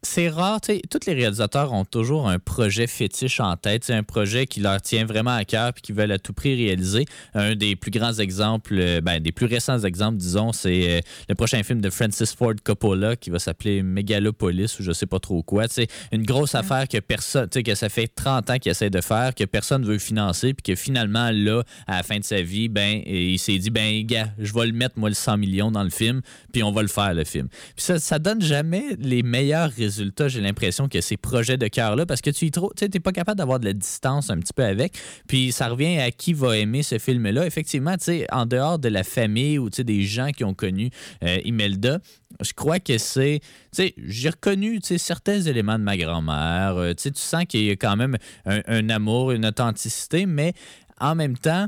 c'est rare, tu sais, tous les réalisateurs ont toujours un projet fétiche en tête, c'est un projet qui leur tient vraiment à cœur et qui veulent à tout prix réaliser. Un des plus grands exemples, euh, ben, des plus récents exemples, disons, c'est euh, le prochain film de Francis Ford Coppola qui va s'appeler Megalopolis ou je sais pas trop quoi. C'est une grosse affaire que personne, tu sais, que ça fait 30 ans qu'il essaie de faire, que personne veut financer puis que finalement, là, à la fin de sa vie, ben, il s'est dit, ben, gars, je vais le mettre, moi, le 100 millions dans le film, on va le faire, le film. Puis ça, donne jamais les meilleurs résultats résultat, j'ai l'impression que ces projets de cœur-là, parce que tu n'es pas capable d'avoir de la distance un petit peu avec. Puis ça revient à qui va aimer ce film-là. Effectivement, en dehors de la famille ou des gens qui ont connu euh, Imelda, je crois que c'est. J'ai reconnu certains éléments de ma grand-mère. Euh, tu sens qu'il y a quand même un, amour, une authenticité, mais en même temps,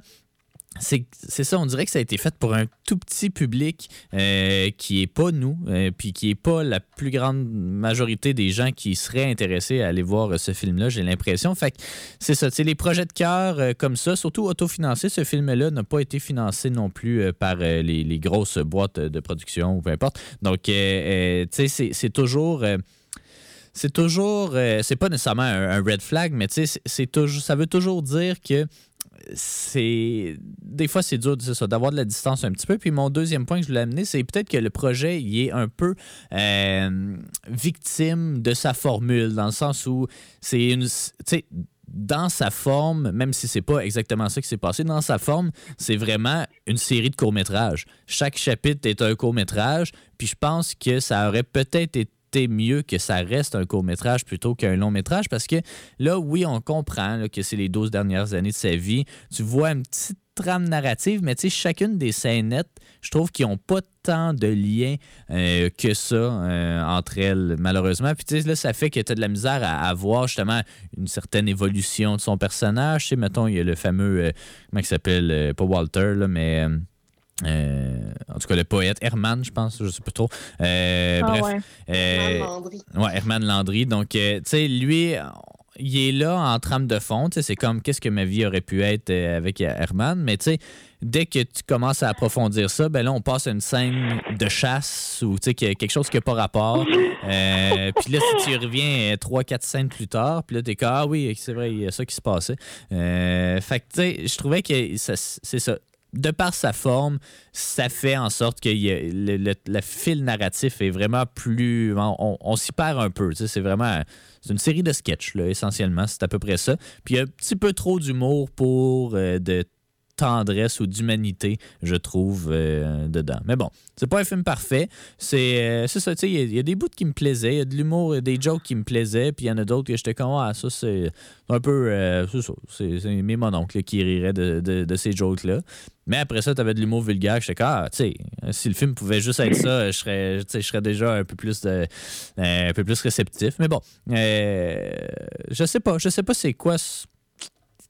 c'est ça, on dirait que ça a été fait pour un tout petit public euh, qui est pas nous, euh, puis qui est pas la plus grande majorité des gens qui seraient intéressés à aller voir ce film-là, j'ai l'impression. Fait que c'est ça, les projets de cœur euh, comme ça, surtout autofinancés, ce film-là n'a pas été financé non plus par les, grosses boîtes de production ou peu importe. Donc, c'est toujours c'est toujours, c'est pas nécessairement un, red flag, mais c'est toujours, ça veut toujours dire que c'est des fois c'est dur ça, d'avoir de la distance un petit peu. Puis mon deuxième point que je voulais amener, c'est peut-être que le projet il est un peu euh, victime de sa formule, dans le sens où c'est une. Dans sa forme, même si c'est pas exactement ça qui s'est passé, dans sa forme, c'est vraiment une série de courts-métrages. Chaque chapitre est un court-métrage, puis je pense que ça aurait peut-être été mieux que ça reste un court métrage plutôt qu'un long métrage parce que là, oui, on comprend que c'est les 12 dernières années de sa vie. Tu vois une petite trame narrative, mais tu sais, chacune des scénettes, je trouve qu'ils n'ont pas tant de lien euh, que ça euh, entre elles, malheureusement. Puis tu sais, là, ça fait que tu as de la misère à, avoir justement une certaine évolution de son personnage. Tu sais, mettons, il y a le fameux, euh, comment il s'appelle, pas Walter, là, mais euh, en tout cas, le poète Herman, je pense, je sais pas trop. Euh, ah bref. Ouais. Euh, Herman Landry. Ouais, Herman Landry. Donc, tu sais, lui, il est là en trame de fond. C'est comme qu'est-ce que ma vie aurait pu être avec Herman? Mais tu sais, dès que tu commences à approfondir ça, ben là, on passe à une scène de chasse ou quelque chose qui n'a pas rapport. puis là, si tu reviens 3 quatre scènes plus tard, puis là, t'es comme, ah oui, c'est vrai, il y a ça qui se passait. fait que, tu sais, je trouvais que c'est ça de par sa forme, ça fait en sorte que le, fil narratif est vraiment plus. On, s'y perd un peu. C'est vraiment. C'est une série de sketchs, là, essentiellement. C'est à peu près ça. Puis il y a un petit peu trop d'humour pour euh, de tendresse ou d'humanité, je trouve, euh, dedans. Mais bon, c'est pas un film parfait. C'est euh, ça, tu sais, il y, a des bouts qui me plaisaient, il y a de l'humour, des jokes qui me plaisaient, puis il y en a d'autres que j'étais comme, ah, ça, c'est un peu. c'est ça, c'est mes mononcles qui riraient de, de, ces jokes-là. Mais après ça, tu avais de l'humour vulgaire. J'étais comme, ah, tu sais, si le film pouvait juste être ça, je serais, je serais déjà un peu plus de, un peu plus réceptif. Mais bon, je sais pas, je sais pas c'est quoi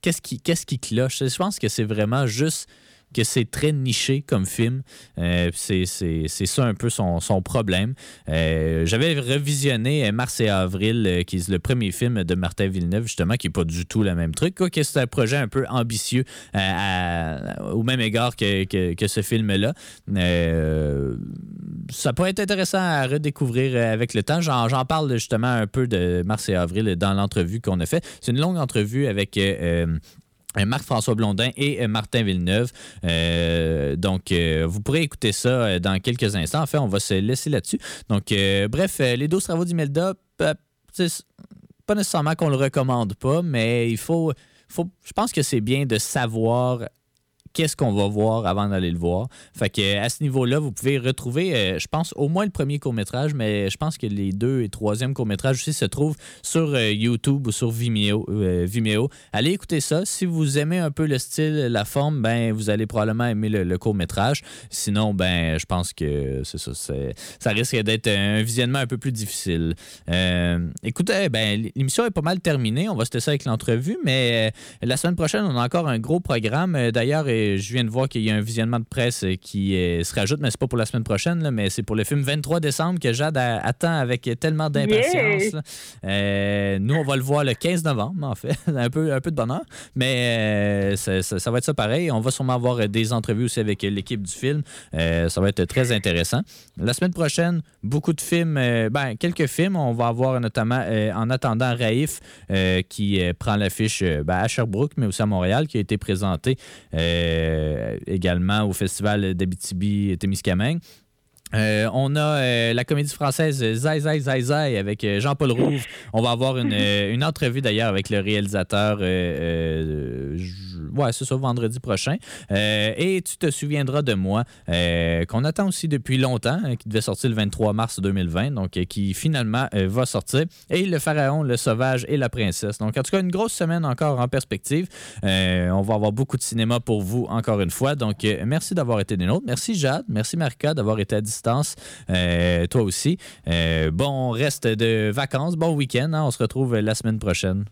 qu'est-ce qui, qu'est-ce qui cloche? Je pense que c'est vraiment juste que c'est très niché comme film. Euh, c'est ça un peu son, problème. Euh, j'avais revisionné Mars et Avril, euh, qui est le premier film de Martin Villeneuve, justement, qui n'est pas du tout le même truc. Quoi que c'est un projet un peu ambitieux au même égard que, ce film-là. Ça pourrait être intéressant à redécouvrir avec le temps. J'en parle justement un peu de Mars et Avril dans l'entrevue qu'on a fait. C'est une longue entrevue avec euh, Marc-François Blondin et euh, Martin Villeneuve. Euh, donc, vous pourrez écouter ça dans quelques instants. En fait, on va se laisser là-dessus. Donc, bref, les 12 travaux d'Imelda, pas nécessairement qu'on le recommande pas, mais il faut, faut je pense que c'est bien de savoir qu'est-ce qu'on va voir avant d'aller le voir. Fait que à ce niveau-là, vous pouvez retrouver, euh, je pense, au moins le premier court-métrage, mais je pense que les deux et troisième court-métrage aussi se trouvent sur euh, YouTube ou sur Vimeo, euh, Vimeo. Allez écouter ça. Si vous aimez un peu le style, la forme, ben vous allez probablement aimer le, court-métrage. Sinon, ben je pense que c'est ça. Ça risque d'être un visionnement un peu plus difficile. écoutez, ben l'émission est pas mal terminée. On va se laisser avec l'entrevue, mais la semaine prochaine, on a encore un gros programme. D'ailleurs, je viens de voir qu'il y a un visionnement de presse qui se rajoute, mais c'est pas pour la semaine prochaine, mais c'est pour le film 23 décembre que Jade attend avec tellement d'impatience. Euh, nous, on va le voir le 15 novembre, en fait. un, peu, un peu de bonheur. Mais euh, ça, va être ça pareil. On va sûrement avoir des entrevues aussi avec l'équipe du film. Euh, ça va être très intéressant. La semaine prochaine, beaucoup de films, ben, quelques films. On va avoir notamment En attendant Raif qui prend l'affiche ben, à Sherbrooke, mais aussi à Montréal, qui a été présenté. Euh, également au Festival d'Abitibi-Témiscamingue. Euh, on a euh, la comédie française Zai Zai Zai Zai avec euh, Jean-Paul Rouve. On va avoir une, une entrevue d'ailleurs avec le réalisateur. Ouais, c'est ça, vendredi prochain. et tu te souviendras de moi, qu'on attend aussi depuis longtemps, qui devait sortir le 23 mars 2020, donc qui finalement va sortir. Et Le Pharaon, le Sauvage et la Princesse. Donc, en tout cas, une grosse semaine encore en perspective. on va avoir beaucoup de cinéma pour vous, encore une fois. Donc, merci d'avoir été des nôtres. Merci Jade. Merci Marika d'avoir été à distance euh, toi aussi. Euh, bon reste de vacances, bon week-end. Hein. on se retrouve la semaine prochaine.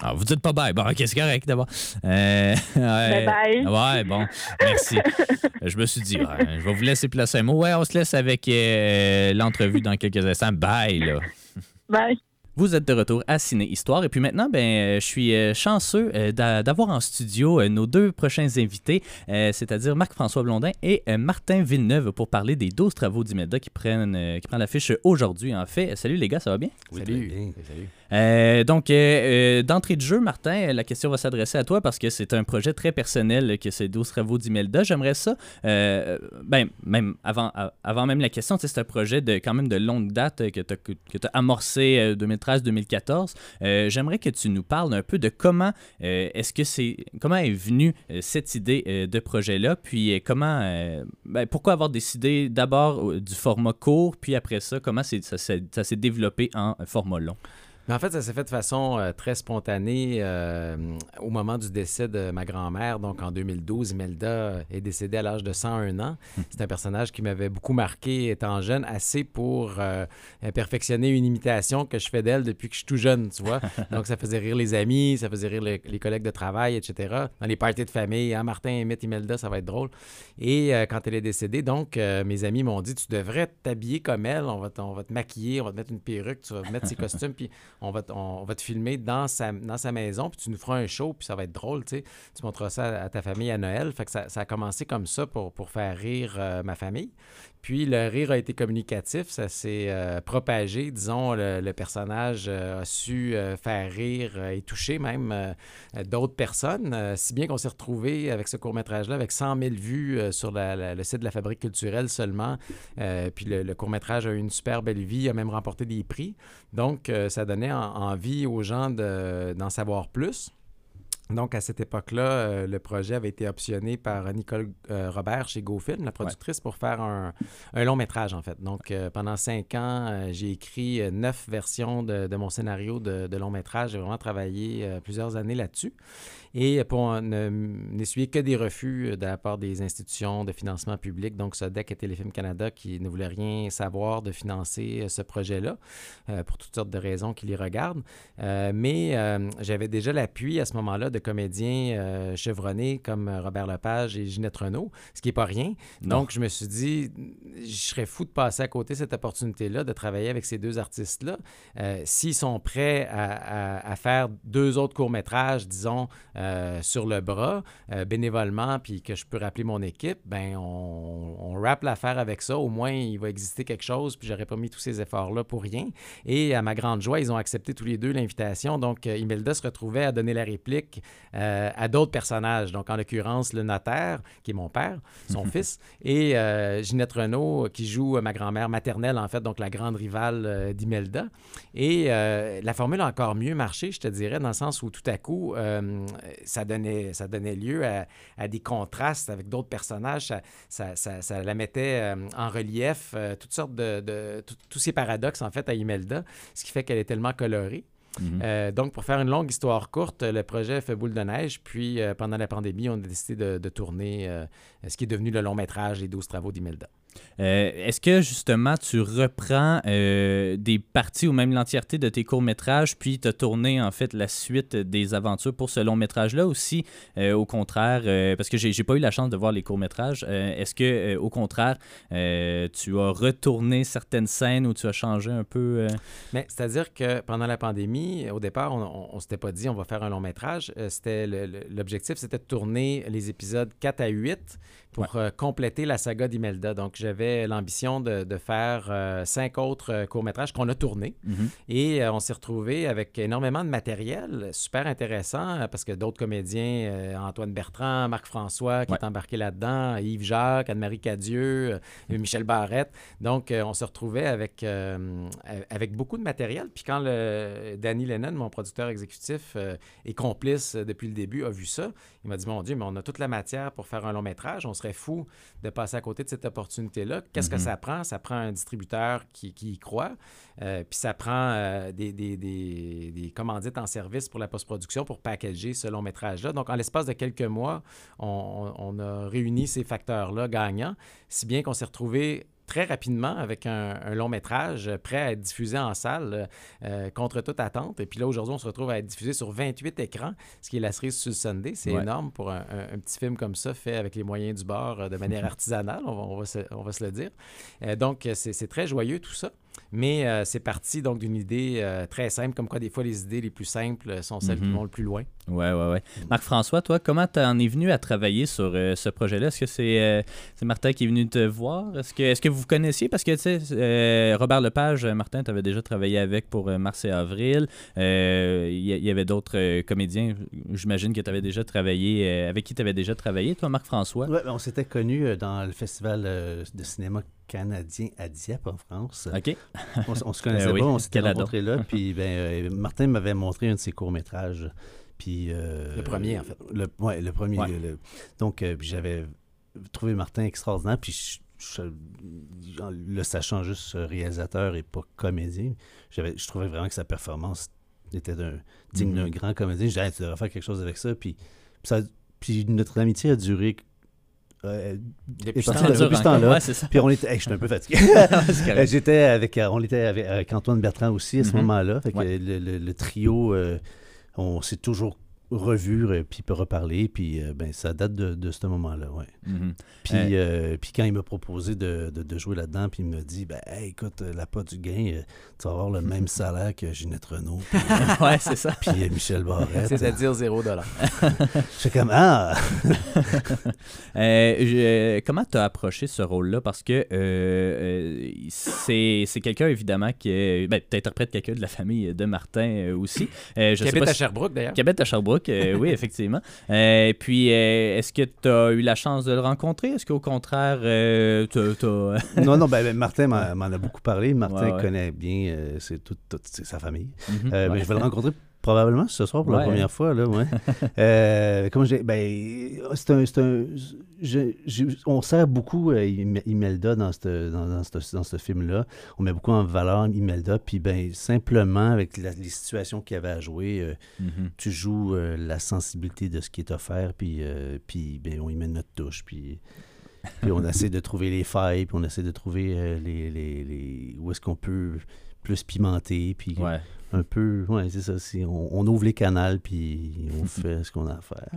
Ah, vous dites pas bye. Bon, ok, c'est correct d'abord. Euh, bye bye. Ouais, bon, merci. je me suis dit, je vais vous laisser placer un mot. Ouais, on se laisse avec l'entrevue dans quelques instants. Bye, là. Bye. Vous êtes de retour à Ciné Histoire. Et puis maintenant, ben, euh, je suis euh, chanceux euh, d'avoir en studio nos deux prochains invités, c'est-à-dire Marc-François Blondin et Martin Villeneuve pour parler des 12 travaux d'Imelda qui prennent, qui prennent l'affiche aujourd'hui. En fait, salut les gars, ça va bien? salut. salut. Euh, donc, euh, euh, d'entrée de jeu, Martin, la question va s'adresser à toi parce que c'est un projet très personnel que c'est 12 travaux d'Imelda. J'aimerais ça, ben, même avant, même la question, c'est un projet de quand même de longue date que tu as, amorcé 2013-2014. J'aimerais que tu nous parles un peu de comment est-ce que c'est comment est venue cette idée de projet-là, puis comment ben, pourquoi avoir décidé d'abord du format court, puis après ça, comment ça s'est développé en format long? Mais en fait, ça s'est fait de façon euh, très spontanée euh, au moment du décès de ma grand-mère. Donc, en 2012, Imelda est décédée à l'âge de 101 ans. Hmm. C'est un personnage qui m'avait beaucoup marqué étant jeune, assez pour euh, perfectionner une imitation que je fais d'elle depuis que je suis tout jeune, tu vois. Donc, ça faisait rire les amis, ça faisait rire les, collègues de travail, etc. Dans les parties de famille, hein, Martin imite Imelda, ça va être drôle. Et quand elle est décédée, donc, mes amis m'ont dit, tu devrais t'habiller comme elle, on va, on va te maquiller, on va te mettre une perruque, tu vas mettre ses costumes, puis on va, on va te filmer dans sa, maison, puis tu nous feras un show, puis ça va être drôle, tu. Tu montreras ça à ta famille à Noël. Ça, a commencé comme ça pour, pour faire rire euh, ma famille. Puis le rire a été communicatif, ça s'est euh, propagé. Disons, le, personnage euh, a su faire rire et toucher même d'autres personnes, si bien qu'on s'est retrouvé avec ce court-métrage-là avec 100 000 vues sur le site de la Fabrique culturelle seulement. puis le, court-métrage a eu une super belle vie, a même remporté des prix. Donc, ça donnait envie aux gens d'en savoir plus. Donc, à cette époque-là, euh, le projet avait été optionné par Nicole euh, Robert chez GoFilm, la productrice, pour faire un, long métrage, en fait. Donc, euh, pendant cinq ans, j'ai écrit neuf versions de, mon scénario de, de long métrage. J'ai vraiment travaillé plusieurs années là-dessus. Et pour n'essuyer que des refus de la part des institutions de financement public, donc SODEC et Téléfilm Canada, qui ne voulaient rien savoir de financer ce projet-là, pour toutes sortes de raisons qui les regardent. mais j'avais déjà l'appui à ce moment-là de comédiens euh, chevronnés comme Robert Lepage et Ginette Renault, ce qui n'est pas rien. Donc, je me suis dit, je serais fou de passer à côté cette opportunité-là, de travailler avec ces deux artistes-là. Euh, s'ils sont prêts à, faire deux autres courts-métrages, disons, euh, sur le bras, bénévolement, puis que je peux rappeler mon équipe, ben on, on rappe l'affaire avec ça. Au moins, il va exister quelque chose, puis j'aurais pas mis tous ces efforts-là pour rien. Et à ma grande joie, ils ont accepté tous les deux l'invitation. Donc, Imelda se retrouvait à donner la réplique euh, à d'autres personnages. Donc, en l'occurrence, le notaire, qui est mon père, son fils, et euh, Ginette Renault, qui joue ma grand-mère maternelle, en fait, donc la grande rivale euh, d'Imelda. Et la formule a encore mieux marché, je te dirais, dans le sens où tout à coup, ça, donnait, ça donnait lieu à, des contrastes avec d'autres personnages. Ça, ça, la mettait en relief, toutes sortes de, tous ces paradoxes, en fait, à Imelda, ce qui fait qu'elle est tellement colorée. Mhm. Euh, donc, pour faire une longue histoire courte, le projet fait boule de neige. Puis, euh, pendant la pandémie, on a décidé de, tourner euh, ce qui est devenu le long métrage Les 12 travaux d'Imelda. Est-ce que justement tu reprends des parties ou même l'entièreté de tes courts-métrages, puis tu as tourné en fait la suite des aventures pour ce long métrage-là aussi, au contraire, parce que j'ai pas eu la chance de voir les courts-métrages, est-ce que au contraire tu as retourné certaines scènes ou tu as changé un peu Mais c'est-à-dire que pendant la pandémie, au départ, on ne s'était pas dit on va faire un long métrage. Euh, c'était L'objectif, c'était de tourner les épisodes 4 à 8 pour euh, compléter la saga d'Imelda. Donc, j'avais l'ambition de, faire euh, cinq autres courts-métrages qu'on a tournés. Mhm. Et on s'est retrouvé avec énormément de matériel, super intéressant, parce que d'autres comédiens, Antoine Bertrand, Marc-François, qui est embarqué là-dedans, Yves Jacques, Anne-Marie Cadieux, Michel Barrette. Donc, on se retrouvait avec, avec beaucoup de matériel. Puis quand le Danny Lennon, mon producteur exécutif euh, et complice euh, depuis le début, a vu ça. Il m'a dit Mon Dieu, mais on a toute la matière pour faire un long métrage. On serait fou de passer à côté de cette opportunité-là. Qu'est-ce que mhm. ça prend? Ça prend un distributeur qui, y croit. Euh, puis ça prend des, des, commandites en service pour la post-production pour packager ce long métrage-là. Donc, en l'espace de quelques mois, on, on a réuni ces facteurs-là gagnants, si bien qu'on s'est retrouvé très rapidement avec un, long métrage prêt à être diffusé en salle euh, contre toute attente. Et puis là, aujourd'hui, on se retrouve à être diffusé sur 28 écrans, ce qui est la série sur Sunday. C'est énorme pour un, petit film comme ça, fait avec les moyens du bord euh, de manière artisanale, on va, se, on va se, le dire. Euh, donc, c'est très joyeux tout ça. Mais euh, c'est parti donc d'une idée euh, très simple, comme quoi des fois les idées les plus simples sont celles qui mhm. vont le plus loin. Oui, oui, oui. Marc-François, toi, comment tu en es venu à travailler sur euh, ce projet-là? Est-ce que c'est Martin qui est venu te voir? Est-ce que, est que vous connaissiez? Parce que, tu sais, Robert Lepage, Martin, tu avais déjà travaillé avec pour Mars et Avril. Il y, avait d'autres comédiens, j'imagine, que tu avais déjà travaillé, avec qui tu avais déjà travaillé, toi, Marc-François? Oui, on s'était connus dans le festival de cinéma canadien à Dieppe en France. OK. On, se connaissait eh pas, on s'était rencontrés là. Puis ben, euh, Martin m'avait montré un de ses courts-métrages. Puis, euh, le premier, en fait. Le, ouais, le premier. donc, euh, j'avais trouvé Martin extraordinaire. Puis, le sachant juste réalisateur et pas comédien, je trouvais vraiment que sa performance était d'un, digne d'un mm-hmm. grand comédien. Je disais, tu devrais faire quelque chose avec ça. Puis, ça, puis notre amitié a duré euh, depuis ce temps-là. puis on était, je suis un peu fatigué. Euh, j'étais avec, euh, on était avec, Antoine Bertrand aussi à ce mm-hmm. moment-là. le, trio, on s'est toujours revu, euh, puis peut reparler. Puis euh, ben, ça date de, ce moment-là, ouais. Mm-hmm. Puis, euh, puis quand il m'a proposé de, de, jouer là-dedans, puis il me dit ben, écoute, la pas du gain, tu vas avoir le même salaire que Ginette Renault. ouais, c'est ça. Puis Michel Barrette. C'est-à-dire zéro dollar. Je comme Ah Comment tu as approché ce rôle-là? Parce que c'est quelqu'un, évidemment, qui est. Ben, tu interprètes quelqu'un de la famille de Martin aussi. je qui habite à Sherbrooke, d'ailleurs. Qui habite à Sherbrooke. Euh, oui, effectivement. Euh, et puis, euh, est-ce que tu as eu la chance de le rencontrer? Est-ce qu'au contraire, tu non, non, ben, ben Martin m'en a beaucoup parlé. Martin connaît bien c'est toute, sa famille. Mhm. mais je vais le rencontrer Probablement ce soir pour la première fois. Là, ouais. euh, comme j'ai, ben, c'est un, c'est un on sert beaucoup euh, Imelda dans ce dans, dans, dans ce film-là. On met beaucoup en valeur Imelda. Puis ben, simplement, avec les situations qu'il y avait à jouer, euh, mm-hmm. tu joues euh, la sensibilité de ce qui est offert. Puis, puis ben, on y met notre touche. Puis, puis on essaie de trouver les failles. Puis on essaie de trouver les, les, les, où est-ce qu'on peut plus pimenter. Puis un peu, ouais, c'est ça. On, ouvre les canals puis on fait ce qu'on a à faire.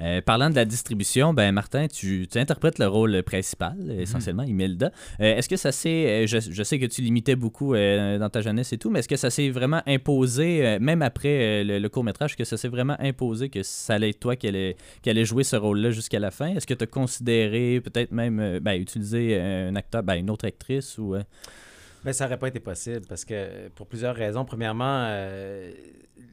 Euh, parlant de la distribution, ben Martin, tu, interprètes le rôle principal, mhm. essentiellement, Imelda. Euh, est-ce que ça s'est, euh, je, sais que tu limitais beaucoup dans ta jeunesse et tout, mais est-ce que ça s'est vraiment imposé, même après le, court métrage, que ça s'est vraiment imposé que ça allait être toi qui allait, qui allait jouer ce rôle-là jusqu'à la fin? Est-ce que tu as considéré peut-être même ben, utiliser un acteur, ben, une autre actrice ou mais ça n'aurait pas été possible parce que pour plusieurs raisons. Premièrement, euh,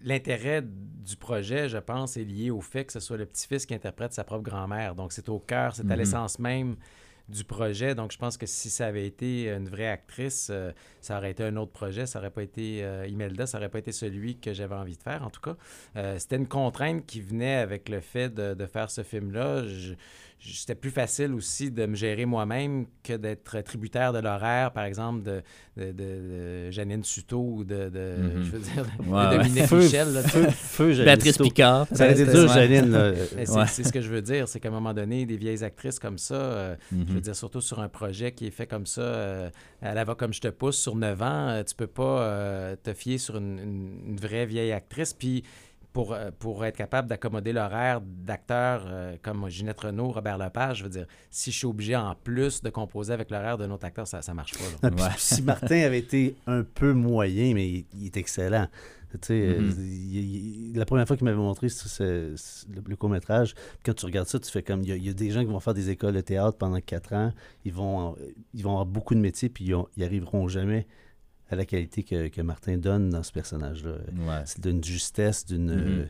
l'intérêt du projet, je pense, est lié au fait que ce soit le petit-fils qui interprète sa propre grand-mère. Donc, c'est au cœur, c'est à mhm. l'essence même du projet. Donc, je pense que si ça avait été une vraie actrice, euh, ça aurait été un autre projet. Ça n'aurait pas été euh, Imelda, ça n'aurait pas été celui que j'avais envie de faire, en tout cas. C'était une contrainte qui venait avec le fait de, de faire ce film-là c'était plus facile aussi de me gérer moi-même que d'être tributaire de l'horaire, par exemple, de, de, de, Janine Suto ou de, de mhm. je veux dire, de Dominique Michel. Là, feu, feu Béatrice Picard. Ça a été dur, Janine. C'est ce que je veux dire, c'est qu'à un moment donné, des vieilles actrices comme ça, euh, je veux mhm. dire, surtout sur un projet qui est fait comme ça, euh, à la va comme je te pousse, sur 9 ans, euh, tu peux pas te fier sur une, une, une vraie vieille actrice. Puis pour, euh, pour être capable d'accommoder l'horaire d'acteurs euh, comme Ginette Renault, Robert Lepage, je veux dire, si je suis obligé en plus de composer avec l'horaire d'un autre acteur, ça ne marche pas. si Martin avait été un peu moyen, mais il, est excellent. Mm-hmm. la première fois qu'il m'avait montré le, court-métrage, quand tu regardes ça, tu fais comme. Il y, a, des gens qui vont faire des écoles de théâtre pendant quatre ans, ils vont, ils vont avoir beaucoup de métiers, puis ils, ils arriveront jamais à la qualité que, Martin donne dans ce personnage-là. C'est d'une justesse, d'une. Mm-hmm. Euh,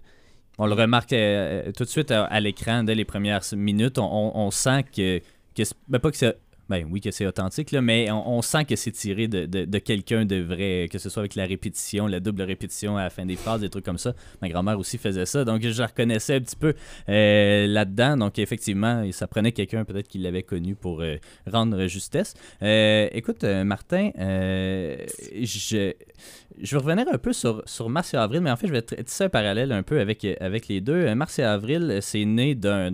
on le remarque euh, tout de suite à, l'écran dès les premières minutes. On, sent que, que ben, pas que c'est ben oui, que c'est authentique, là, mais on, sent que c'est tiré de, de, quelqu'un de vrai, que ce soit avec la répétition, la double répétition à la fin des phrases, des trucs comme ça. Ma grand-mère aussi faisait ça, donc je la reconnaissais un petit peu euh, là-dedans. Donc effectivement, ça prenait quelqu'un peut-être qui l'avait connu pour euh, rendre justesse. Euh, écoute, Martin, je, je vais revenir un peu sur, sur Mars et Avril, mais en fait, je vais tisser un parallèle un peu avec, avec les deux. Mars et Avril, c'est né d'un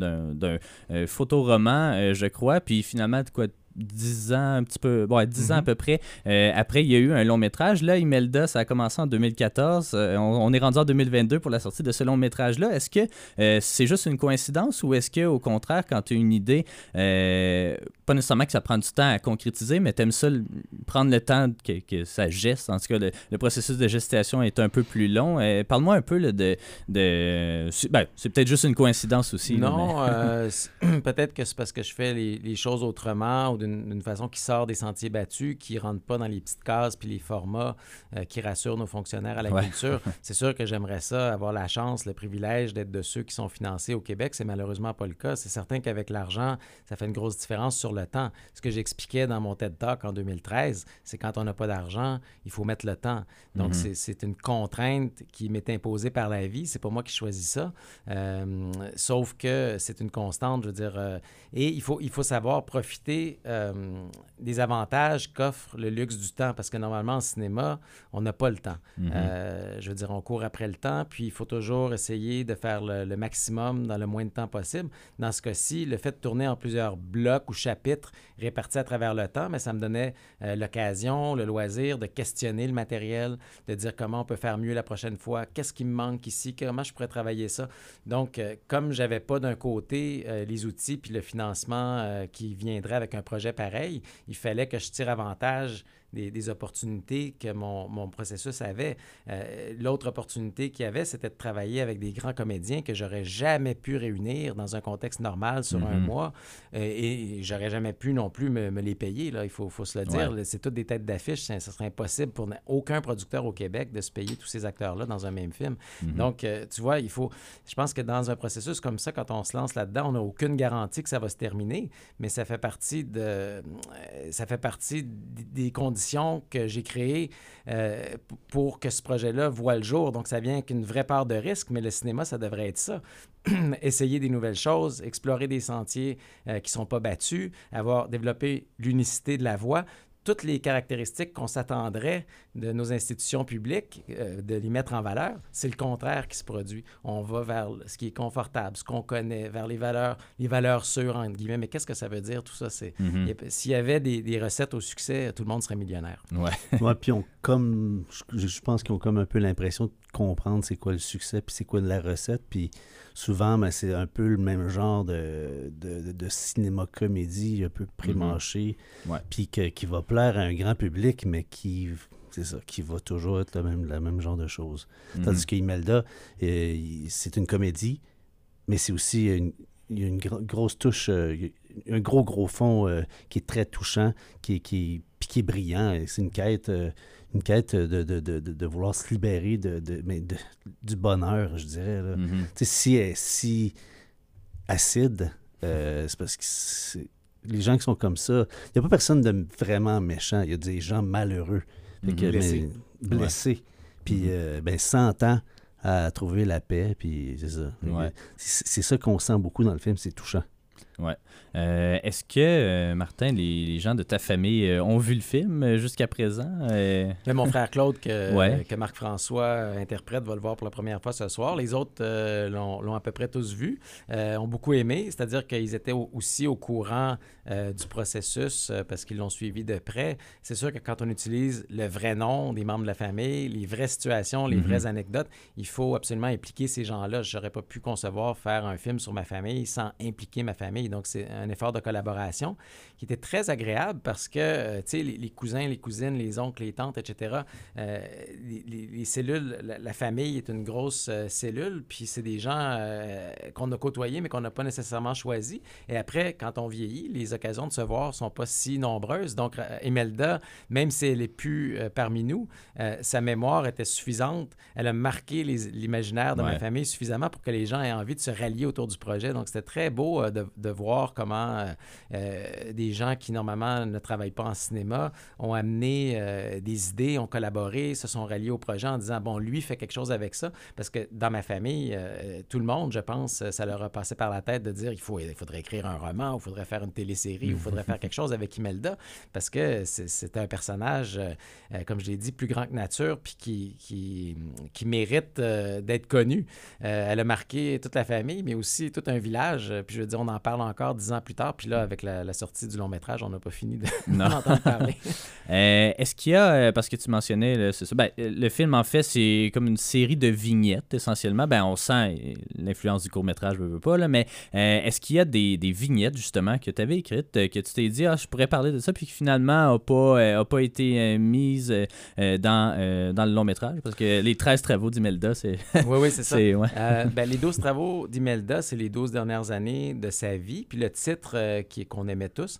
photoroman, je crois, puis finalement, quoi, 10 ans, un petit peu, bon, 10 ans à mhm. peu près. Euh, après, il y a eu un long métrage. Là, Imelda, ça a commencé en 2014. Euh, on, est rendu en 2022 pour la sortie de ce long métrage-là. Est-ce que euh, c'est juste une coïncidence ou est-ce que, au contraire, quand tu as une idée, pas nécessairement que ça prend du temps à concrétiser, mais tu aimes ça prendre le temps que, ça geste? En tout cas, le, processus de gestation est un peu plus long. Parle-moi un peu de. de ben, c'est peut-être juste une coïncidence aussi. Non, peut-être que c'est parce que je fais les, les choses autrement ou d'une façon qui sort des sentiers battus, qui ne rentre pas dans les petites cases puis les formats euh, qui rassurent nos fonctionnaires à la culture. C'est sûr que j'aimerais ça, avoir la chance, le privilège d'être de ceux qui sont financés au Québec. C'est malheureusement pas le cas. C'est certain qu'avec l'argent, ça fait une grosse différence sur le temps. Ce que j'expliquais dans mon TED Talk en 2013, c'est quand on n'a pas d'argent, il faut mettre le temps. Donc, mm-hmm. c'est une contrainte qui m'est imposée par la vie. C'est pas moi qui choisis ça. Euh, sauf que c'est une constante, je veux dire. Euh, et il faut, il faut savoir profiter euh, des avantages qu'offre le luxe du temps, parce que normalement, en cinéma, on n'a pas le temps. Mhm. Euh, je veux dire, on court après le temps, puis il faut toujours essayer de faire le, maximum dans le moins de temps possible. Dans ce cas-ci, le fait de tourner en plusieurs blocs ou chapitres répartis à travers le temps, mais ça me donnait euh, l'occasion, le loisir de questionner le matériel, de dire comment on peut faire mieux la prochaine fois, qu'est-ce qui me manque ici, comment je pourrais travailler ça. Donc, comme j'avais pas d'un côté les outils puis le financement qui viendrait avec un projet pareil, il fallait que je tire avantage des, opportunités que mon, mon processus avait. Euh, l'autre opportunité qu'il y avait, c'était de travailler avec des grands comédiens que j'aurais jamais pu réunir dans un contexte normal sur un mhm. mois euh, et j'aurais jamais pu non plus me, les payer. Là, il faut, faut se le dire. C'est toutes des têtes d'affiche. Ce serait impossible pour aucun producteur au Québec de se payer tous ces acteurs-là dans un même film. Mhm. Donc, euh, tu vois, il faut. Je pense que dans un processus comme ça, quand on se lance là-dedans, on n'a aucune garantie que ça va se terminer, mais ça fait partie de. Ça fait partie des conditions que j'ai créées euh, pour que ce projet-là voit le jour. Donc, ça vient avec une vraie part de risque, mais le cinéma, ça devrait être ça. Essayer des nouvelles choses, explorer des sentiers euh, qui ne sont pas battus, avoir développé l'unicité de la voix toutes les caractéristiques qu'on s'attendrait de nos institutions publiques, euh, de les mettre en valeur, c'est le contraire qui se produit. On va vers ce qui est confortable, ce qu'on connaît, vers les valeurs, les valeurs sûres, entre guillemets. Mais qu'est-ce que ça veut dire, tout ça? C'est, Mm-hmm. S'il y avait des, des recettes au succès, tout le monde serait millionnaire. Ouais. Ouais, puis on comme je, je pense qu'ils ont comme un peu l'impression de comprendre c'est quoi le succès puis c'est quoi la recette puis souvent ben, c'est un peu le même genre de, de, de- de cinéma comédie un peu puis que- qui va plaire à un grand public mais qui c'est ça qui va toujours être le même le même genre de choses Mhm. tandis que Imelda euh, c'est une comédie mais c'est aussi une, gro- grosse touche, euh, un gros, gros fond euh, qui est très touchant, qui, est- qui, qui est brillant. Et C'est une quête, une quête de, de, de, de- vouloir se libérer de, de- mais de- du bonheur, je dirais. là. Mhm. Tu sais, si elle est si acide, euh, c'est parce que les gens qui sont comme ça, il n'y a pas personne de vraiment méchant. Il y a des gens malheureux. Que, Mhm. Blessés. mais- blessés. Puis, euh, ben, 100 ans à trouver la paix, puis c'est ça. Ouais. C'est ça qu'on sent beaucoup dans le film, c'est touchant. Ouais. Euh, Est-ce que, euh, Martin, les, les gens de ta famille euh, ont vu le film jusqu'à présent? Même mon frère Claude, que, Ouais. que Marc-François interprète, va le voir pour la première fois ce soir. Les autres l'ont à peu près tous vu, ont beaucoup aimé, c'est-à-dire qu'ils étaient au- aussi au courant du processus parce qu'ils l'ont suivi de près. C'est sûr que quand on utilise le vrai nom des membres de la famille, les vraies situations, les Mhm. vraies anecdotes, il faut absolument impliquer ces gens-là. Je n'aurais pas pu concevoir faire un film sur ma famille sans impliquer ma famille. Donc, c'est un effort de collaboration qui était très agréable parce que, euh, tu sais, les, les cousins, les cousines, les oncles, les tantes, etc., euh, les, les- les cellules, la, la famille est une grosse euh, cellule, puis c'est des gens euh, qu'on a côtoyés, mais qu'on n'a pas nécessairement choisis. Et après, quand on vieillit, les occasions de se voir sont pas si nombreuses. Donc, Imelda, même si elle est plus parmi nous, sa mémoire était suffisante. Elle a marqué l'imaginaire de ma famille suffisamment pour que les gens aient envie de se rallier autour du projet. Donc, c'était très beau de, de voir comment euh, des gens qui, normalement, ne travaillent pas en cinéma ont amené euh, des idées, ont collaboré, se sont ralliés au projet en disant, bon, lui fait quelque chose avec ça. Parce que dans ma famille, euh, tout le monde, je pense, ça leur a passé par la tête de dire, il, faut, il faudrait écrire un roman, il faudrait faire une télésérie, il faudrait faire quelque chose avec Imelda. Parce que c'est- un personnage, euh, comme je l'ai dit, plus grand que nature, puis qui, qui, qui mérite d'être connu. Elle a marqué toute la famille, mais aussi tout un village. Puis je veux dire, on en parle encore dix ans plus tard. Puis là, avec la, la sortie du long métrage, on n'a pas fini de- Non. d'en entendre parler. Euh, Est-ce qu'il y a, euh, parce que tu mentionnais, c'est ça, ben, euh, le film en fait c'est comme une série de vignettes essentiellement. Ben, on sent euh, l'influence du court métrage, je veux pas, là, mais euh, est-ce qu'il y a des, des vignettes justement que tu avais écrites, que tu t'es dit, ah, je pourrais parler de ça, puis qui finalement n'a pas, euh, a pas été mise dans, dans le long métrage? Parce que les 13 travaux d'Imelda, c'est. Oui, oui, c'est ça. ouais. Ben, les 12 travaux d'Imelda, c'est les 12 dernières années de sa vie. Puis le titre euh, qu'on aimait tous,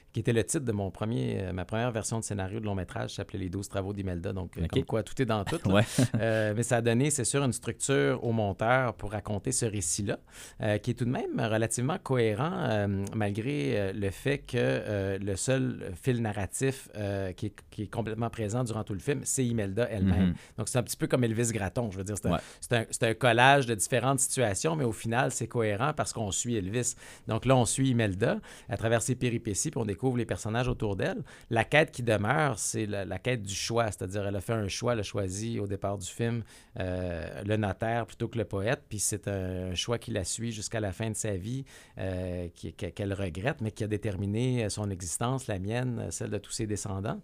qui était le titre de mon premier, euh, ma première version de scénario de long métrage, s'appelait Les 12 travaux d'Imelda. Donc, euh, Ok. comme quoi, tout est dans tout. Ouais. Euh, mais ça a donné, c'est sûr, une structure au monteur pour raconter ce récit-là, euh, qui est tout de même relativement cohérent, malgré le fait que le seul fil narratif qui, est, qui est complètement présent durant tout le film, c'est Imelda elle-même. Mhm. Donc, c'est un petit peu comme Elvis Gratton. Je veux dire, c'est un, Ouais. un- un collage de différentes situations, mais au final, c'est cohérent parce qu'on suit Elvis. Donc là, on suit Imelda à travers ses péripéties, puis on découvre les personnages autour d'elle. La quête qui demeure, c'est la, quête du choix, c'est-à-dire elle a fait un choix, elle a choisi au départ du film euh, le notaire plutôt que le poète, puis c'est un, choix qui la suit jusqu'à la fin de sa vie, euh, qu'elle regrette, mais qui a déterminé son existence, la mienne, celle de tous ses descendants.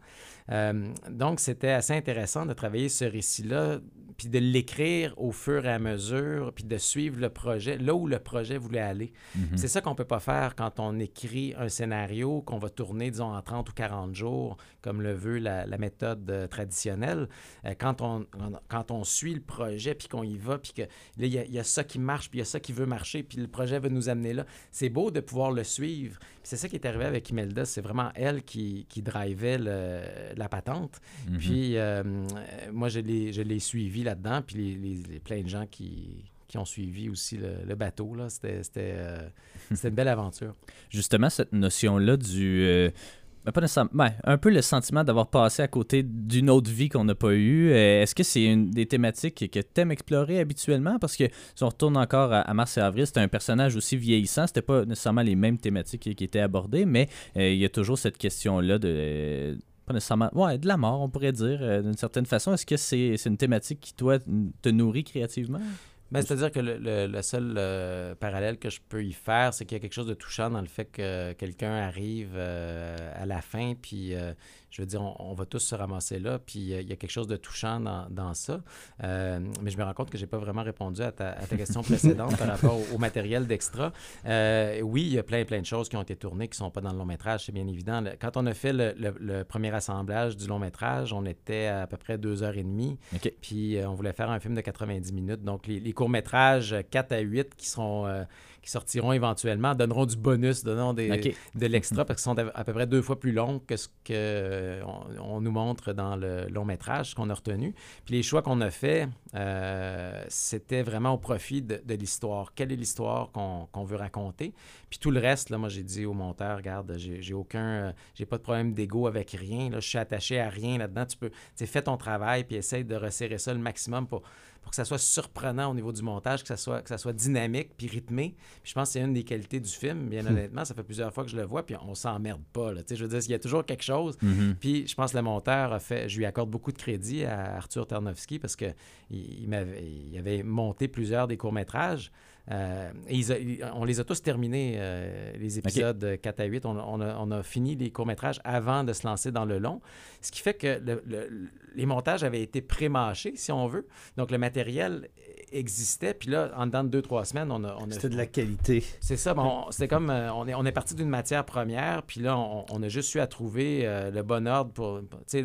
Euh, donc, c'était assez intéressant de travailler ce récit-là, puis de l'écrire au fur et à mesure, puis de suivre le projet, là où le projet voulait aller. Mhm. C'est ça qu'on peut pas faire quand on écrit un scénario qu'on va tourner, disons, en 30 ou 40 jours, comme le veut la, la méthode euh, traditionnelle. Euh, quand, on, quand on suit le projet, puis qu'on y va, puis que il y, y a ça qui marche, puis il y a ça qui veut marcher, puis le projet veut nous amener là, c'est beau de pouvoir le suivre. C'est ça qui est arrivé avec Imelda, c'est vraiment elle qui, qui drivait le- la patente. Mhm. Puis euh, moi, je l'ai suivi là-dedans, puis les, les- les- plein de gens qui, qui ont suivi aussi le, le bateau. C'était euh, une belle aventure. Justement, cette notion-là du. euh, ben, pas nécessairement, ben, un peu le sentiment d'avoir passé à côté d'une autre vie qu'on n'a pas eue. Euh, Est-ce que c'est une des thématiques que tu aimes explorer habituellement? Parce que si on retourne encore à, Mars et Avril, c'était un personnage aussi vieillissant. C'était pas nécessairement les mêmes thématiques qui, étaient abordées, mais euh, il y a toujours cette question-là de. pas nécessairement. Ouais, de la mort, on pourrait dire, euh, d'une certaine façon. Est-ce que c'est c'est une thématique qui, toi, te nourrit créativement? Ben, C'est-à-dire que le, le- le seul euh, parallèle que je peux y faire, c'est qu'il y a quelque chose de touchant dans le fait que quelqu'un arrive euh, à la fin, puis euh, je veux dire, on, on va tous se ramasser là, puis il y a quelque chose de touchant dans, dans ça. Mais je me rends compte que j'ai pas vraiment répondu à ta, à ta question précédente par rapport au, au matériel d'extra. Oui, il y a plein, plein de choses qui ont été tournées qui sont pas dans le long métrage, c'est bien évident. Quand on a fait le, le- premier assemblage du long métrage, on était à, à peu près deux heures et demie. OK. Puis on voulait faire un film de 90 minutes. Donc les, les courts-métrages euh, 4 à 8 qui seront euh, qui sortiront éventuellement donneront du bonus, donneront des, de l'extra parce qu'ils sont à, à peu près deux fois plus longs que ce qu'on on nous montre dans le long métrage, ce qu'on a retenu. Puis les choix qu'on a faits, euh, c'était vraiment au profit de, de l'histoire. Quelle est l'histoire qu'on veut raconter? Puis tout le reste, là, moi j'ai dit au monteur, regarde, j'ai aucun, euh, j'ai pas de problème d'ego avec rien. Là, je suis attaché à rien là-dedans. Tu peux, tu fais ton travail puis essaye de resserrer ça le maximum pour pour que ça soit surprenant au niveau du montage, que ça soit, que ça soit dynamique puis rythmé. Puis je pense que c'est une des qualités du film, bien honnêtement. Ça fait plusieurs fois que je le vois, puis on s'emmerde pas. Là. Je veux dire, il y a toujours quelque chose. Mhm. Puis je pense que le monteur a fait... Je lui accorde beaucoup de crédit à Arthur Tarnowski parce qu'il il, m'avait- il avait monté plusieurs des courts-métrages. Euh, et ils a- ils- on les a tous terminés, euh, les épisodes 4 à 8. On, a- on a, on a fini les courts-métrages avant de se lancer dans le long. Ce qui fait que le- le- les montages avaient été pré-mâchés, si on veut. Donc, le matériel existait. Puis là, en dedans de deux, trois semaines, on a... C'était de la qualité. c'est ça. Bon, c'était comme euh, on est, on est parti d'une matière première, puis là, on, a juste eu à trouver euh, le bon ordre pour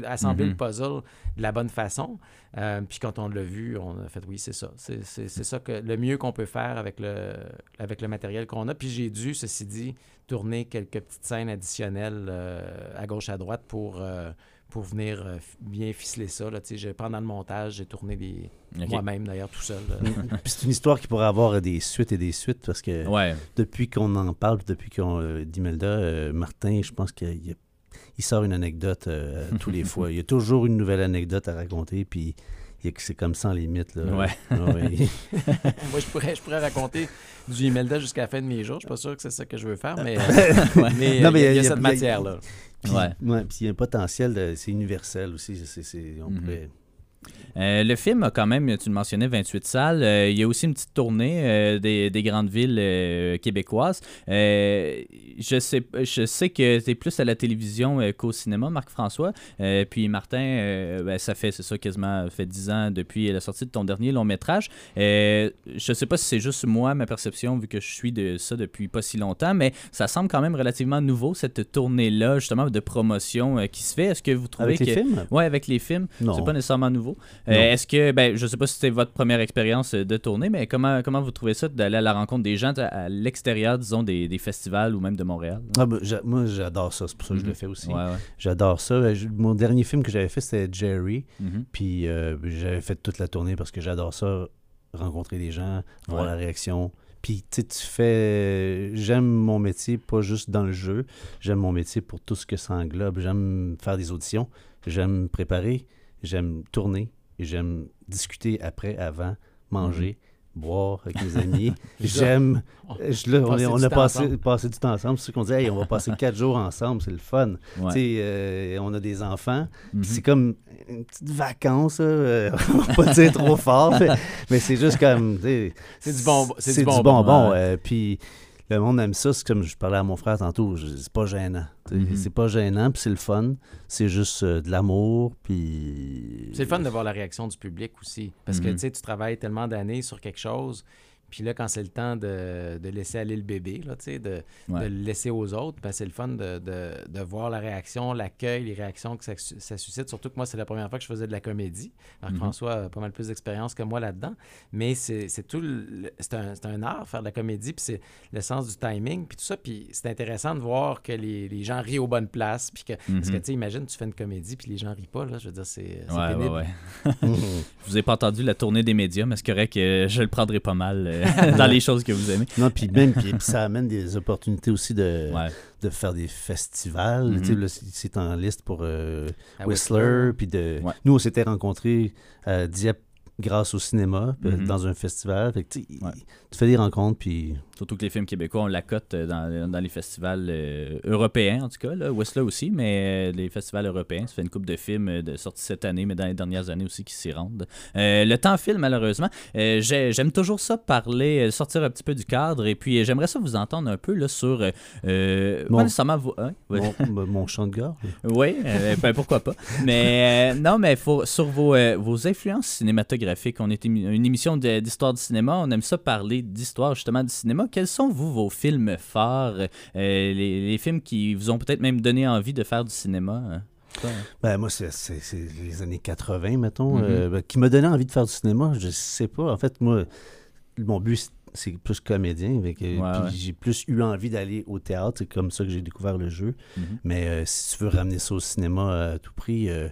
assembler Mhm. le puzzle de la bonne façon. Euh, puis quand on l'a vu, on a fait oui, c'est ça. C'est, ça que le mieux qu'on peut faire avec le, avec le matériel qu'on a. Puis j'ai dû, ceci dit, tourner quelques petites scènes additionnelles euh, à gauche, à droite pour. euh, pour venir euh, bien ficeler ça. Là, Tu sais, j'ai- pendant le montage, j'ai tourné des... Moi-même, d'ailleurs, tout seul. c'est une histoire qui pourrait avoir des suites et des suites parce que Ouais. depuis qu'on en parle, depuis qu'on euh, dit Melda, euh, Martin, je pense qu'il y a- il sort une anecdote euh, tous les fois. Il y a toujours une nouvelle anecdote à raconter, puis c'est comme sans limite. Là. Ouais. Ah ouais. Moi, je pourrais, je pourrais raconter du Imelda jusqu'à la fin de mes jours. Je suis pas sûr que c'est ça que je veux faire, mais, Ouais. mais Non, mais il y a, y cette matière-là. Puis, Ouais. ouais, puis il y a un potentiel, de- c'est universel aussi. c'est- c'est- on Mhm. pourrait- Euh, le film a quand même, tu le mentionnais, 28 salles. Euh, il y a aussi une petite tournée euh, des, des grandes villes québécoises. Je, sais, je sais que tu es plus à la télévision qu'au cinéma, Marc-François. Puis Martin, ben, ça fait, c'est ça, quasiment fait 10 ans depuis la sortie de ton dernier long métrage. Je sais pas si c'est juste moi, ma perception, vu que je suis de ça depuis pas si longtemps, mais ça semble quand même relativement nouveau, cette tournée-là, justement, de promotion qui se fait. Est-ce que vous trouvez Avec les que... films? Ouais, avec les films. C'est pas nécessairement nouveau. Euh. Est-ce que, ben, je sais pas si c'était votre première expérience euh, de tournée, mais comment, comment vous trouvez ça d'aller à la rencontre des gens à, l'extérieur, disons, des, des festivals ou même de Montréal? Ah, ben, moi, j'adore ça. C'est pour ça que je Mhm. le fais aussi. Ouais, ouais. J'adore ça. Je- Mon dernier film que j'avais fait, c'était Jerry. Mhm. Puis euh, j'avais fait toute la tournée parce que j'adore ça, rencontrer des gens, voir Ouais. la réaction. Puis tu sais, tu fais. J'aime mon métier, pas juste dans le jeu. J'aime mon métier pour tout ce que ça englobe. J'aime faire des auditions. J'aime préparer. J'aime tourner. J'aime discuter après, avant, manger, boire avec mes amis. J'aime. je- là, on, du a passé, du temps ensemble. C'est sûr qu'on dit, hey, on va passer quatre jours ensemble, c'est le fun. Ouais. Euh, on a des enfants. Mhm. C'est comme une petite vacance, euh, on va pas dire trop fort, mais, mais c'est juste comme. tu sais, C'est du bonbon- c'est du C'est du bonbon, euh, le monde aime ça. C'est comme je parlais à mon frère tantôt. C'est pas gênant. Mhm. C'est pas gênant, puis c'est le fun. C'est juste euh, de l'amour, puis. C'est le fun de voir la réaction du public aussi. Parce que Mhm. tu sais, tu travailles tellement d'années sur quelque chose. Puis là, quand c'est le temps de, de laisser aller le bébé, là, de, Ouais. de le laisser aux autres, ben, c'est le fun de, de- de voir la réaction, l'accueil, les réactions que ça, ça suscite. Surtout que moi, c'est la première fois que je faisais de la comédie. Marc-François a pas mal plus d'expérience que moi là-dedans. Mais c'est c'est tout. le- C'est un, c'est un art, faire de la comédie. Puis c'est le sens du timing, puis tout ça. Puis c'est intéressant de voir que les, les gens rient aux bonnes places. Puis que, Parce que, Mhm. tu sais, imagine, tu fais une comédie, puis les gens rient pas. Là, je veux dire, c'est pénible. ouais. je vous ai pas entendu la tournée des médias, mais c'est correct que je le prendrai pas mal. euh, dans les choses que vous aimez. Non, puis même, puis, ça amène des opportunités aussi de, de faire des festivals. Tu sais, là, c'est- en liste pour euh, Whistler. Puis de... Nous, on s'était rencontrés à Dieppe grâce au cinéma, Mhm. dans un festival. Fait que, tu fais des rencontres, puis... Surtout que les films québécois, on la cote euh, dans, dans les festivals euh, européens, en tout cas. Là. Aussi, mais euh, les festivals européens, ça fait une couple de films de sortie cette année, mais dans les dernières années aussi qui s'y rendent. Euh, le temps file, malheureusement. Euh, j'ai- J'aime toujours ça, parler, sortir un petit peu du cadre, et puis j'aimerais ça vous entendre un peu là, sur... Mon- pas nécessairement vous... hein? Ouais. Mon, mon chant de gorge. Oui, ben, pourquoi pas. Mais non, mais faut, sur vos, vos influences cinématographiques, on est une émission d'histoire du cinéma, on aime ça parler d'histoire justement du cinéma. Quels sont, vous, vos films forts, euh, les, les films qui vous ont peut-être même donné envie de faire du cinéma? hein? Hein? Ben, moi, c'est les années 80, mettons, Mhm. euh, ben, qui m'a donné envie de faire du cinéma. Je sais pas. En fait, moi, mon but, c'est- plus comédien. avec, euh, Ouais, puis ouais. J'ai plus eu envie d'aller au théâtre. C'est comme ça que j'ai découvert le jeu. Mhm. Mais euh, si tu veux ramener ça au cinéma à tout prix, euh,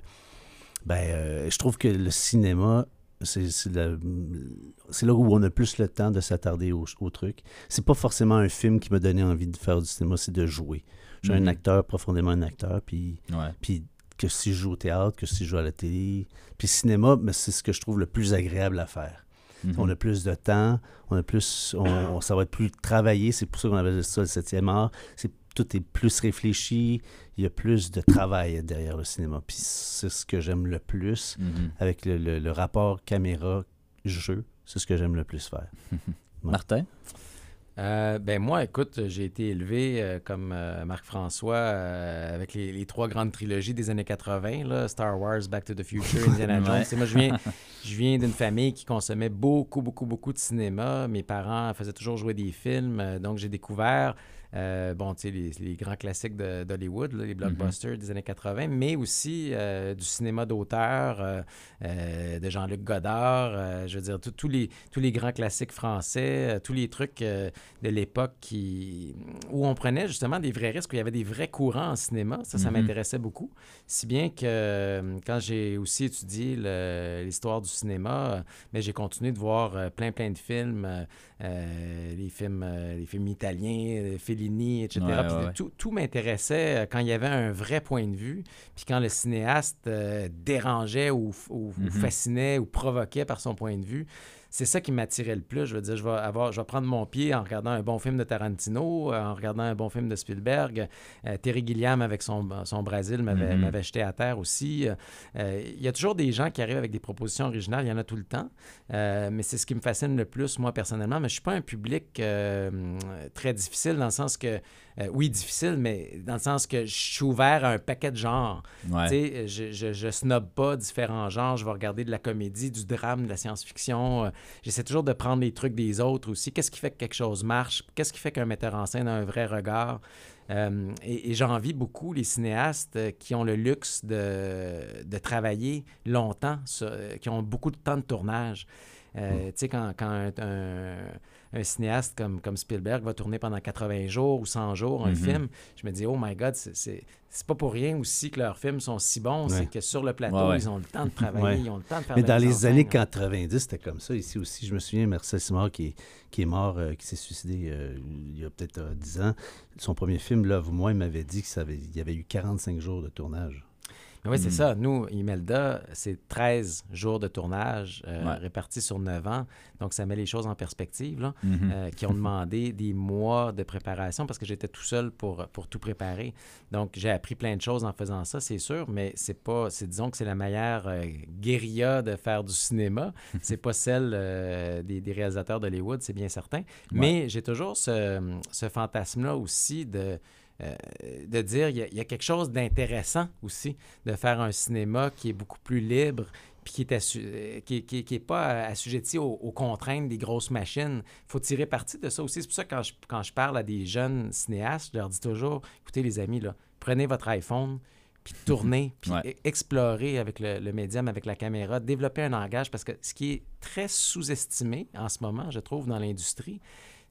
ben, je trouve que le cinéma, c'est là où on a plus le temps de s'attarder au, au truc. C'est pas forcément un film qui m'a donné envie de faire du cinéma, c'est de jouer. Je suis Mhm. un acteur, profondément un acteur, puis, Ouais. puis que si je joue au théâtre, que si je joue à la télé. Puis cinéma, ben, c'est ce que je trouve le plus agréable à faire. Mhm. On a plus de temps, on a plus, on, on- ça va être plus travaillé. C'est pour ça qu'on appelle ça le septième art. C'est tout est plus réfléchi. Il y a plus de travail derrière le cinéma. Puis c'est ce que j'aime le plus Mhm. avec le, le- le rapport caméra-jeu. C'est ce que j'aime le plus faire. Ouais. Martin? Euh, ben moi, écoute, j'ai été élevé euh, comme euh, Marc-François avec les, les trois grandes trilogies des années 80, là, Star Wars, Back to the Future, Indiana. Jones. Et moi, je viens, je viens d'une famille qui consommait beaucoup, beaucoup, beaucoup de cinéma. Mes parents faisaient toujours jouer des films, donc j'ai découvert euh, bon, tu sais, les, les grands classiques d'Hollywood, les blockbusters des années 80, mais aussi euh, du cinéma d'auteur, euh, de Jean-Luc Godard, je veux dire, tous les, tous les grands classiques français, tous les trucs de l'époque qui, où on prenait justement des vrais risques, où il y avait des vrais courants en cinéma. Ça, ça Mhm. m'intéressait beaucoup. Si bien que quand j'ai aussi étudié l'histoire du cinéma, mais j'ai continué de voir plein, plein de films, euh, les films, euh, les films italiens, euh, Fellini, etc. Ouais, Puis ouais, ouais. Tout, tout m'intéressait quand il y avait un vrai point de vue, puis quand le cinéaste dérangeait ou, ou- ou Mhm. fascinait ou provoquait par son point de vue. C'est ça qui m'attirait le plus. Je veux dire, je vais, avoir, je vais prendre mon pied en regardant un bon film de Tarantino, euh, en regardant un bon film de Spielberg. Euh, Terry Gilliam, avec son, son Brésil, m'avait Mhm. m'avait jeté à terre aussi. Euh, Il y a toujours des gens qui arrivent avec des propositions originales, il y en a tout le temps. Euh, mais c'est ce qui me fascine le plus, moi, personnellement. Mais je suis pas un public très difficile dans le sens que, euh, oui, difficile, mais dans le sens que je suis ouvert à un paquet de genres. Ouais. Tu sais, je, je, je snob pas différents genres. Je vais regarder de la comédie, du drame, de la science-fiction. Euh, J'essaie toujours de prendre les trucs des autres aussi. Qu'est-ce qui fait que quelque chose marche? Qu'est-ce qui fait qu'un metteur en scène a un vrai regard? Euh, et et j'envie beaucoup les cinéastes qui ont le luxe de, de travailler longtemps, sur- qui ont beaucoup de temps de tournage. Euh, Tu sais, quand, quand un, un- un cinéaste comme, comme Spielberg va tourner pendant 80 jours ou 100 jours un Mhm. film, je me dis, oh my God, c'est- pas pour rien aussi que leurs films sont si bons. Ouais. C'est que sur le plateau, Ouais, ouais. ils ont le temps de travailler, ils ont le temps de faire Mais dans les années scène. 90, c'était comme ça. Ici aussi, je me souviens, Marcel Simard, qui est, qui est mort, euh, qui s'est suicidé euh, il y a peut-être euh, 10 ans. Son premier film, Love Moi, il m'avait dit qu'il y avait eu 45 jours de tournage. Oui, c'est Mm. ça. Nous, Imelda, c'est 13 jours de tournage euh, Ouais. répartis sur 9 ans. Donc, ça met les choses en perspective, là, Mhm. euh, qui ont demandé des mois de préparation parce que j'étais tout seul pour, pour tout préparer. Donc, j'ai appris plein de choses en faisant ça, c'est sûr, mais c'est pas, c'est disons que c'est la meilleure euh, guérilla de faire du cinéma. c'est pas celle euh, des, des réalisateurs d'Hollywood, c'est bien certain. Mais j'ai toujours ce, ce fantasme-là aussi de euh, de dire il y, a- il y a quelque chose d'intéressant aussi de faire un cinéma qui est beaucoup plus libre puis qui est, assu- euh, qui, est- qui est- qui est pas assujetti aux, aux contraintes des grosses machines. Il faut tirer parti de ça aussi. C'est pour ça que quand je, quand je parle à des jeunes cinéastes, je leur dis toujours, écoutez les amis, là, prenez votre iPhone, puis tournez, puis Ouais. e- explorez avec le, le médium, avec la caméra, développez un langage, parce que ce qui est très sous-estimé en ce moment, je trouve, dans l'industrie,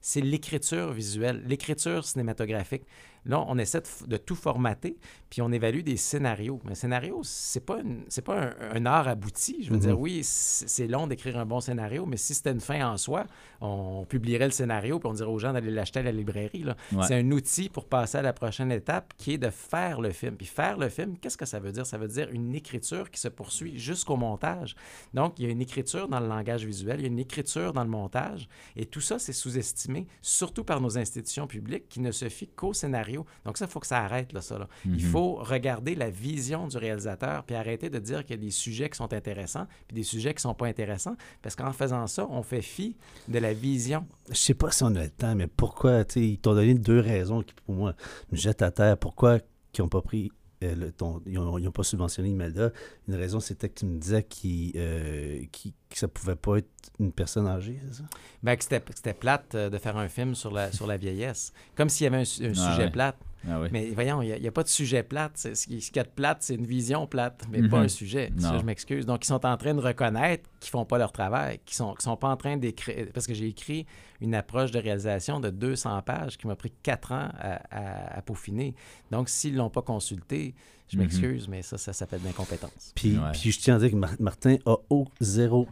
c'est l'écriture visuelle, l'écriture cinématographique. Là, on essaie de, tout formater, puis on évalue des scénarios. Mais un scénario, c'est pas, c'est pas un, art abouti. Je veux dire, mhm. oui, c'est long d'écrire un bon scénario, mais si c'était une fin en soi, on publierait le scénario, puis on dirait aux gens d'aller l'acheter à la librairie. C'est un outil pour passer à la prochaine étape, qui est de faire le film. Puis faire le film, qu'est-ce que ça veut dire? Ça veut dire une écriture qui se poursuit jusqu'au montage. Donc, il y a une écriture dans le langage visuel, il y a une écriture dans le montage, et tout ça, c'est sous-estimé, surtout par nos institutions publiques qui ne se fient qu'au scénario. Donc ça, il faut que ça arrête, là, ça. Il mhm. faut regarder la vision du réalisateur, puis arrêter de dire qu'il y a des sujets qui sont intéressants, puis des sujets qui ne sont pas intéressants, parce qu'en faisant ça, on fait fi de la vision. Je sais pas si on a le temps, mais pourquoi, tu sais, ils t'ont donné deux raisons qui, pour moi, me jettent à terre. Pourquoi ils n'ont pas pris ils n'ont pas subventionné Imelda. Une raison, c'était que tu me disais euh, que ça pouvait pas être une personne âgée, c'est ça? Ben, que c'était plate euh, de faire un film sur la, sur la vieillesse. Comme s'il y avait un, ah sujet plate. Ah mais voyons, il n'y a, pas de sujet plate. Ce qui, ce qui est plate, c'est une vision plate, mais pas mhm. un sujet. Ça, je m'excuse. Donc, ils sont en train de reconnaître qu'ils font pas leur travail, qu'ils sont, sont pas en train d'écrire. Parce que j'ai écrit une approche de réalisation de 200 pages qui m'a pris quatre ans à, peaufiner. Donc, s'ils l'ont pas consulté, je mhm. m'excuse, mais ça, ça s'appelle l'incompétence. Puis, puis je tiens à dire que Martin a zéro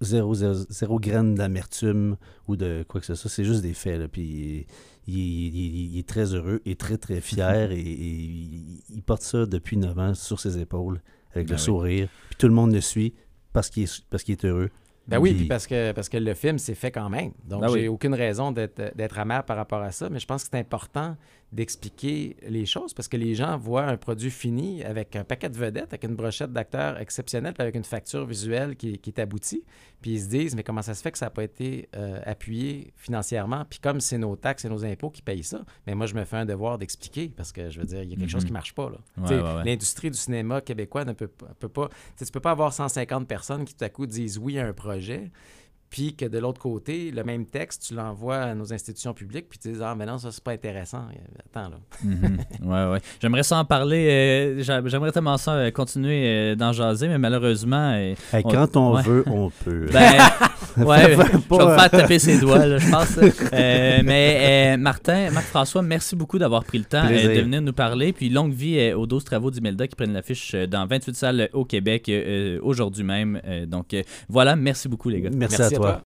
zéro, zéro, graine d'amertume ou de quoi que ce soit. C'est juste des faits. Là. Puis il, est très heureux et très, très fier. et, il porte ça depuis 9 ans sur ses épaules avec le ben sourire. Puis tout le monde le suit parce qu'il est, parce qu'il est heureux. Ben oui, parce que, parce que le film s'est fait quand même. Donc, ben j'ai aucune raison d'être amer par rapport à ça, mais je pense que c'est important d'expliquer les choses parce que les gens voient un produit fini avec un paquet de vedettes, avec une brochette d'acteurs exceptionnelle, puis avec une facture visuelle qui, est aboutie. Puis ils se disent, mais comment ça se fait que ça n'a pas été euh, appuyé financièrement? Puis comme c'est nos taxes et nos impôts qui payent ça, mais moi, je me fais un devoir d'expliquer parce que je veux dire, il y a quelque chose qui ne marche pas. L'industrie du cinéma québécois ne peut, peut pas. Tu ne peux pas avoir 150 personnes qui tout à coup disent oui à un projet puis que de l'autre côté, le même texte, tu l'envoies à nos institutions publiques, puis tu dis Ah, mais non, ça, c'est pas intéressant. Attends, là. Mhm. Ouais, ouais. J'aimerais ça en parler. Euh, j'aimerais tellement ça euh, continuer euh, d'en jaser, mais malheureusement. quand on veut, on peut. Ben, ouais, je vais me faire taper ses doigts, là, je pense. mais Martin, Marc-François, merci beaucoup d'avoir pris le temps de venir nous parler. Puis longue vie aux 12 travaux d'Imelda qui prennent l'affiche dans 28 salles au Québec aujourd'hui même. donc voilà, merci beaucoup, les gars. merci, à toi. well.